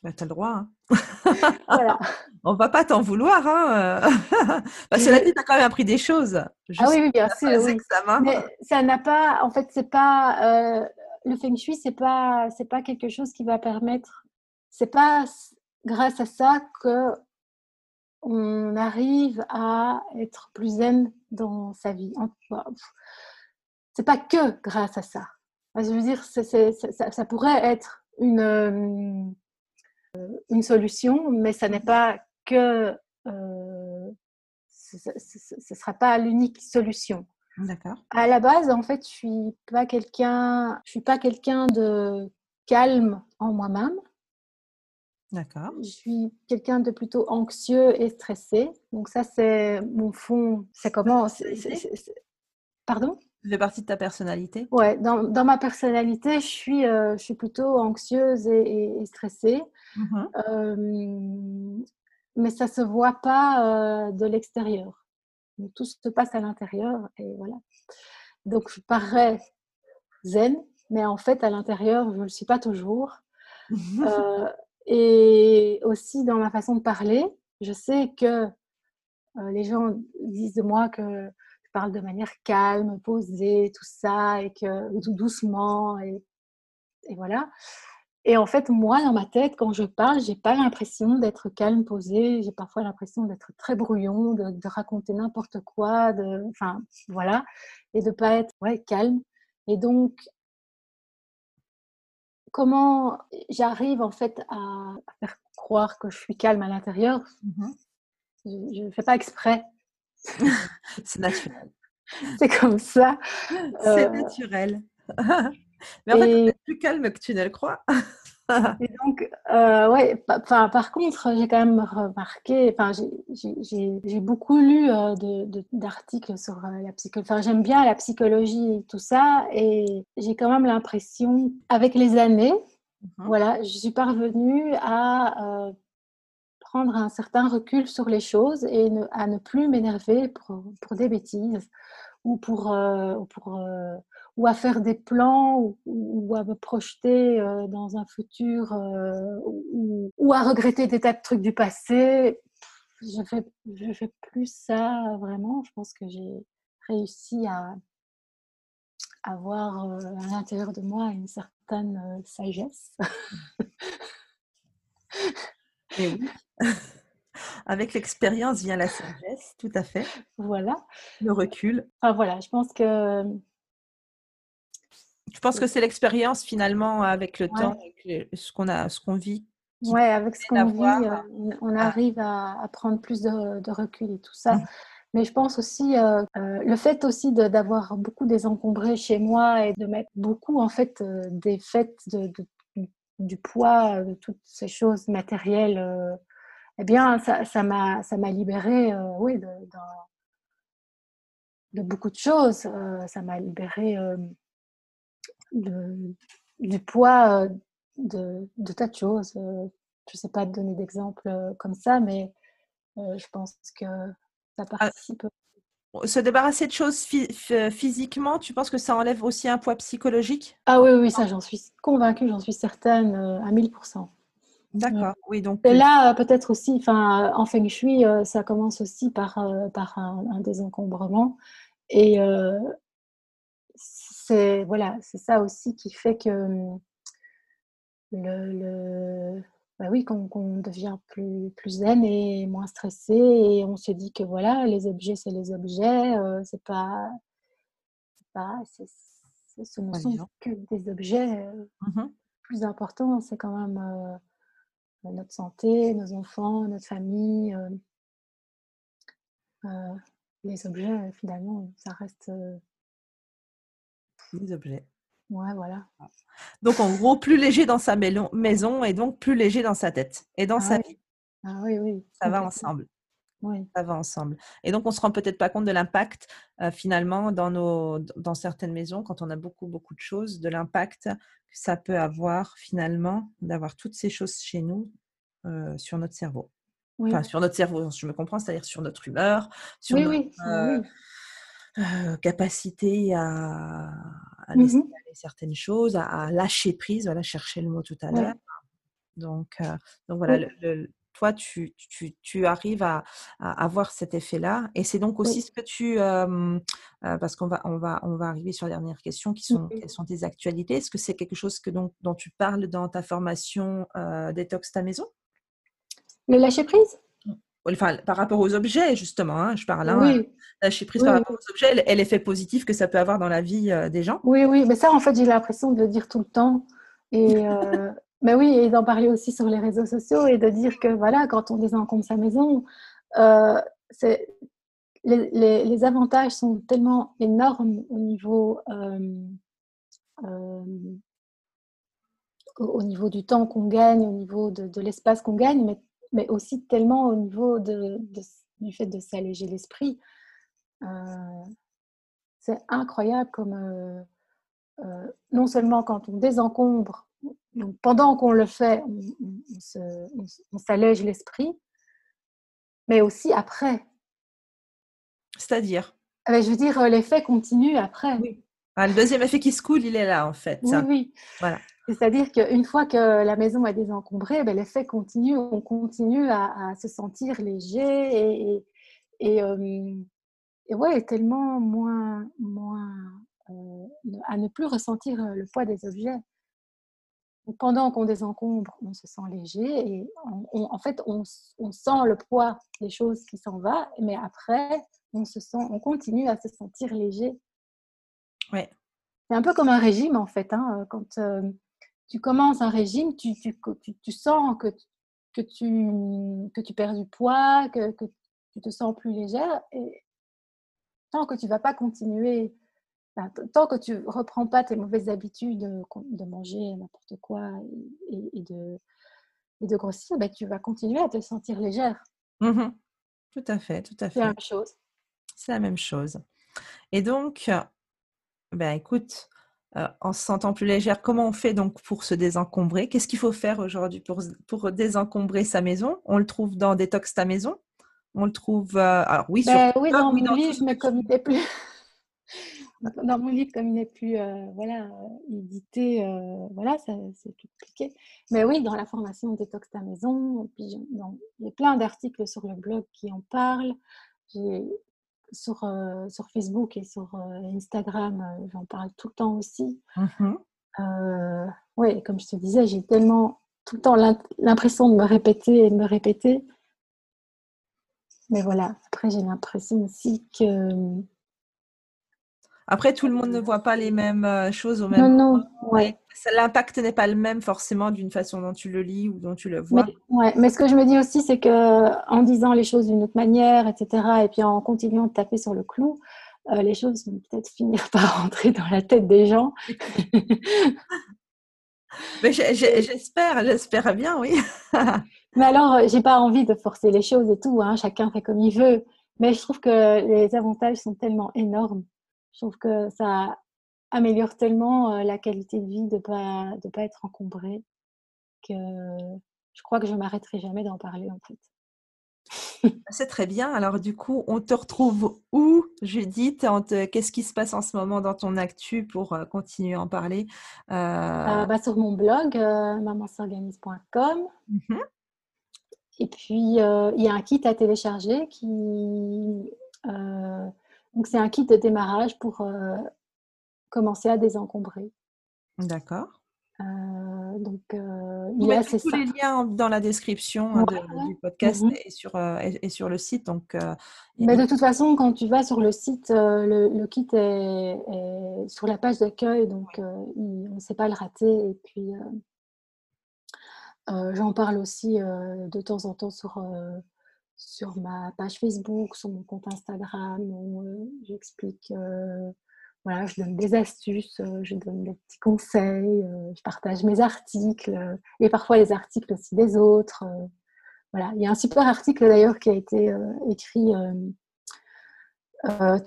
Bah, tu as le droit. Hein. voilà. On va pas t'en vouloir. Hein. parce que la vie, tu as quand même appris des choses. ah oui, oui, bien sûr. Mais ça n'a pas, en fait, c'est pas, euh, le feng shui, c'est pas, c'est pas quelque chose qui va permettre, c'est pas grâce à ça que on arrive à être plus zen dans sa vie. C'est pas que grâce à ça. Je veux dire, ça, pourrait être une, euh, une solution, mais ça n'est pas que. Euh, ce ne sera pas l'unique solution. D'accord. À la base, en fait, je suis pas quelqu'un, je suis pas quelqu'un de calme en moi-même. D'accord. Je suis quelqu'un de plutôt anxieux et stressé. Donc ça, c'est mon fond. C'est comment? Pardon? Ça fait partie de ta personnalité? Ouais, dans, dans, ma personnalité, je suis, euh, je suis plutôt anxieuse et, stressée. Mmh euh, mais ça ne se voit pas euh, de l'extérieur. Tout se passe à l'intérieur et voilà. Donc je parais zen, mais en fait à l'intérieur, je ne le suis pas toujours. Et aussi dans ma façon de parler, je sais que euh, les gens disent de moi que je parle de manière calme, posée, tout ça, et que tout doucement, et, voilà. Et en fait, moi, dans ma tête, quand je parle, j'ai pas l'impression d'être calme, posée. J'ai parfois l'impression d'être très brouillon, de, raconter n'importe quoi, de, enfin, voilà, et de pas être calme. Et donc, comment j'arrive en fait à, faire croire que je suis calme à l'intérieur, mmh je ne fais pas exprès. c'est naturel. c'est comme ça. C'est euh, naturel. Mais en fait, tu plus calme que tu ne le crois. Et donc, euh, ouais, par contre, j'ai quand même remarqué, enfin, j'ai beaucoup lu euh, d'articles sur euh, la psychologie. Enfin, j'aime bien la psychologie et tout ça, et j'ai quand même l'impression, avec les années, mmh voilà, je suis parvenue à prendre un certain recul sur les choses et à ne plus m'énerver pour, pour, des bêtises ou pour, pour ou à faire des plans ou, à me projeter euh, dans un futur euh, ou, à regretter des tas de trucs du passé. Je fais, je fais plus ça vraiment. Je pense que j'ai réussi à avoir euh, à l'intérieur de moi une certaine sagesse. Et oui. Avec l'expérience vient la sagesse, tout à fait. Voilà. Le recul. Enfin, voilà, je pense que je pense que c'est l'expérience finalement avec le temps, avec ce qu'on a, ce qu'on vit. Oui, avec ce qu'on vit, euh, on, arrive à, prendre plus de, recul et tout ça. Mmh. Mais je pense aussi euh, euh, le fait aussi d'avoir beaucoup désencombré chez moi et de mettre beaucoup en fait des faits de, du poids de toutes ces choses matérielles. eh bien, ça m'a ça m'a libéré, oui, de, de, beaucoup de choses. ça m'a libéré du poids de, de, tas de choses. Je ne sais pas te donner d'exemples comme ça, mais je pense que ça ah, participe. Se débarrasser de choses physiquement, tu penses que ça enlève aussi un poids psychologique? Ah oui, oui, ça j'en suis convaincue, j'en suis certaine à 1000%. D'accord, oui. Donc... Et là, peut-être aussi, enfin, en Feng Shui, ça commence aussi par, par un, un désencombrement. Et, c'est voilà, c'est ça aussi qui fait que mmh, le, bah oui, qu'on devient plus, plus zen et moins stressé et on se dit que voilà, les objets, c'est les objets, euh, c'est pas, pas ce ne sont que des objets. Euh, mmh plus important, c'est quand même euh, notre santé, nos enfants, notre famille. les objets, finalement, ça reste des objets. Ouais, voilà. Donc, en gros, plus léger dans sa maison et donc plus léger dans sa tête et dans Ah sa oui. vie. Ah oui, oui. Ça va ensemble. Oui. Ça va ensemble. Et donc, on se rend peut-être pas compte de l'impact euh, finalement dans, nos, dans certaines maisons, quand on a beaucoup, beaucoup de choses, de l'impact que ça peut avoir finalement d'avoir toutes ces choses chez nous euh, sur notre cerveau. Oui, Enfin, sur notre cerveau, je me comprends, c'est-à-dire sur notre humeur, sur oui, notre euh, oui. Euh, capacité à, à aller certaines choses, à, à lâcher prise, voilà, chercher le mot tout à Ouais. l'heure. Donc, euh, donc voilà, Oui. le- le- toi, tu, tu, tu arrives à, à avoir cet effet-là. Et c'est donc aussi Oui. ce que tu... euh, parce qu'on va, on va, on va arriver sur la dernière question, qui sont, Oui. quelles sont tes actualités? Est-ce que c'est quelque chose que, donc, dont tu parles dans ta formation Détox ta maison? Le lâcher prise? Enfin, par rapport aux objets, justement, hein, je parle. Hein, Oui, lâcher prise oui, par rapport aux objets et l'effet positif que ça peut avoir dans la vie euh, des gens. Oui, oui. Mais ça, en fait, j'ai l'impression de le dire tout le temps. Et euh, mais oui, et d'en parler aussi sur les réseaux sociaux et de dire que voilà, quand on désencombre sa maison, euh, c'est les, les, les avantages sont tellement énormes au niveau euh, euh, au, au niveau du temps qu'on gagne, au niveau de, de l'espace qu'on gagne, mais, mais aussi tellement au niveau de, de- du fait de s'alléger l'esprit. Euh, c'est incroyable comme euh, euh, non seulement quand on désencombre, donc pendant qu'on le fait, on, on- s'allège l'esprit, mais aussi après. C'est-à-dire? Ah ben, je veux dire, l'effet continue après. Oui. Ah, le deuxième effet qui se coule, il est là, en fait. Oui, oui. Voilà. C'est-à-dire qu'une fois que la maison est désencombrée, ben, l'effet continue, on continue à, à se sentir léger et, et, et, euh, et ouais, tellement moins, moins euh, à ne plus ressentir euh, le poids des objets. Pendant qu'on désencombre, on se sent léger et on- on- en fait, on, sent le poids des choses qui s'en va, mais après, on, se sent, on continue à se sentir léger. Ouais. C'est un peu comme un régime en fait. hein. Quand euh, tu commences un régime, tu, tu, tu, tu sens que, que, tu, que tu perds du poids, que, que tu te sens plus légère. Et tant que tu ne vas pas continuer, tant que tu reprends pas tes mauvaises habitudes de, manger n'importe quoi et, de, et de grossir, ben, tu vas continuer à te sentir légère. Mhm. Tout à fait, tout à C'est la fait. même chose. C'est la même chose. Et donc, ben écoute, euh, en se sentant plus légère, comment on fait donc pour se désencombrer? Qu'est-ce qu'il faut faire aujourd'hui pour, pour désencombrer sa maison? On le trouve dans Détox ta maison? On le trouve, euh, alors oui, sur Ben, oui, dans mon dans livre, mais comme il n'est plus. Dans mon livre, comme il n'est plus euh, voilà, édité, voilà, c'est tout compliqué. Mais oui, dans la formation Détox ta maison, et puis il y a plein d'articles sur le blog qui en parlent. J'ai- Sur, euh, sur Facebook et sur euh, Instagram, euh, j'en parle tout le temps aussi. Euh, oui, comme je te disais, j'ai tellement tout le temps l'im- l'impression de me répéter et de me répéter. Mais voilà, après j'ai l'impression aussi que... Après, tout le monde ne voit pas les mêmes euh, choses au Non, même non, moment. ouais. et ça- L'impact n'est pas le même forcément d'une façon dont tu le lis ou dont tu le vois. Mais, ouais, mais ce que je me dis aussi, c'est que en disant les choses d'une autre manière, etc., et puis en continuant de taper sur le clou, euh, les choses vont peut-être finir par rentrer dans la tête des gens. J'espère, j'espère bien, oui. Mais alors, euh, j'ai pas envie de forcer les choses et tout, hein, chacun fait comme il veut. Mais je trouve que les avantages sont tellement énormes. Je trouve que ça améliore tellement euh, la qualité de vie de pas de pas être encombré que je crois que je m'arrêterai jamais d'en parler en fait. C'est très bien. Alors, du coup, on te retrouve où, Judith te- Qu'est-ce qui se passe en ce moment dans ton actu pour euh, continuer à en parler Euh, Euh, bah, sur mon blog, euh, mamansorganise.com. mhm. Et puis, euh, il y a un kit à télécharger qui. Donc, c'est un kit de démarrage pour euh, commencer à désencombrer. D'accord. Euh, donc, euh, il mettez assez tous simple. les liens dans la description hein, de- du podcast Mhm. et, sur, euh, et, et sur le site. Donc, Mais de toute façon, quand tu vas sur le site, le, le kit est, est sur la page d'accueil, donc il- on ne sait pas le rater. Et puis, j'en parle aussi de temps en temps sur, sur ma page Facebook, sur mon compte Instagram, où euh, j'explique euh, voilà, je donne des astuces, je donne des petits conseils, je partage mes articles et parfois les articles aussi des autres. Voilà, il y a un super article d'ailleurs qui a été écrit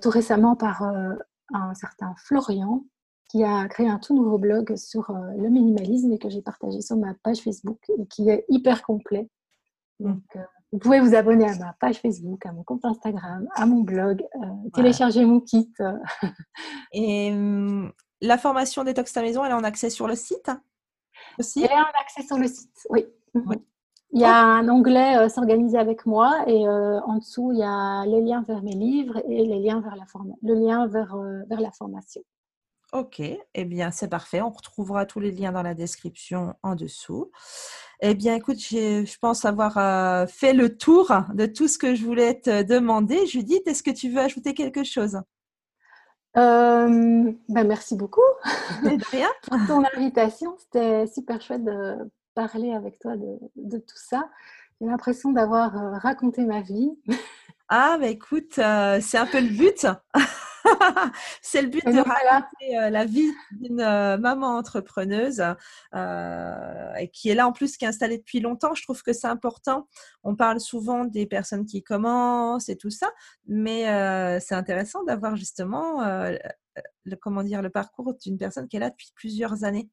tout récemment par un certain Florian qui a créé un tout nouveau blog sur le minimalisme et que j'ai partagé sur ma page Facebook et qui est hyper complet. Vous pouvez vous abonner à ma page Facebook, à mon compte Instagram, à mon blog, euh, télécharger mon kit. Et hum, la formation Détox ta maison, elle est en accès sur le site aussi? Elle est en accès sur le site, oui. Mhm. Il y a un onglet euh, S'organiser avec moi et euh, en dessous, il y a les liens vers mes livres et les liens vers la le lien vers, vers la formation. Ok, eh bien c'est parfait. On retrouvera tous les liens dans la description en dessous. Eh bien, écoute, je pense avoir euh, fait le tour de tout ce que je voulais te demander. Judith, est-ce que tu veux ajouter quelque chose? Euh, ben Merci beaucoup de rien. pour ton invitation. C'était super chouette de parler avec toi de, tout ça. J'ai l'impression d'avoir euh, raconté ma vie. Ah, bah écoute, c'est un peu le but. c'est le but de raconter euh, la vie d'une euh, maman entrepreneuse euh, et qui est là en plus, qui est installée depuis longtemps. Je trouve que c'est important. On parle souvent des personnes qui commencent et tout ça, mais c'est intéressant d'avoir justement le, comment dire, le parcours d'une personne qui est là depuis plusieurs années.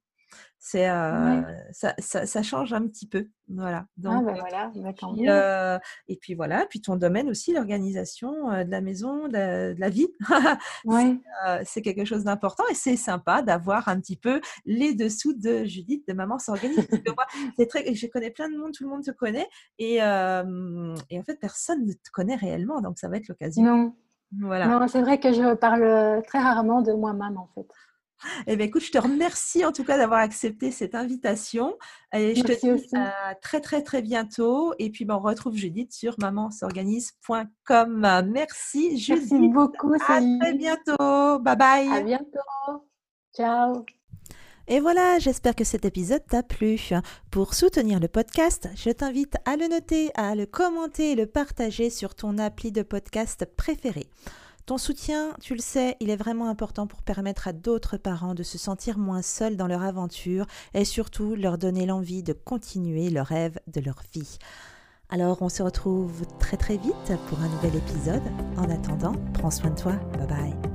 C'est euh, ça, ça, change un petit peu, voilà. Ah, Donc, ah voilà, euh, et puis voilà, puis ton domaine aussi, l'organisation de la maison, de, la vie, c'est quelque chose d'important et c'est sympa d'avoir un petit peu les dessous de Judith de Maman s'organise. c'est très, je connais plein de monde, tout le monde te connaît et, et en fait personne ne te connaît réellement, donc ça va être l'occasion. Non. Voilà. Non, c'est vrai que je parle très rarement de moi-même en fait. Eh bien, écoute, je te remercie en tout cas d'avoir accepté cette invitation. Et je te dis à très, très, très bientôt. Et puis, ben, on retrouve Judith sur mamansorganise.com. Merci, Judith. Merci beaucoup. À très bientôt. Bye bye. À bientôt. Ciao. Et voilà, j'espère que cet épisode t'a plu. Pour soutenir le podcast, je t'invite à le noter, à le commenter et le partager sur ton appli de podcast préféré. Ton soutien, tu le sais, il est vraiment important pour permettre à d'autres parents de se sentir moins seuls dans leur aventure et surtout leur donner l'envie de continuer le rêve de leur vie. Alors on se retrouve très très vite pour un nouvel épisode. En attendant, prends soin de toi. Bye bye.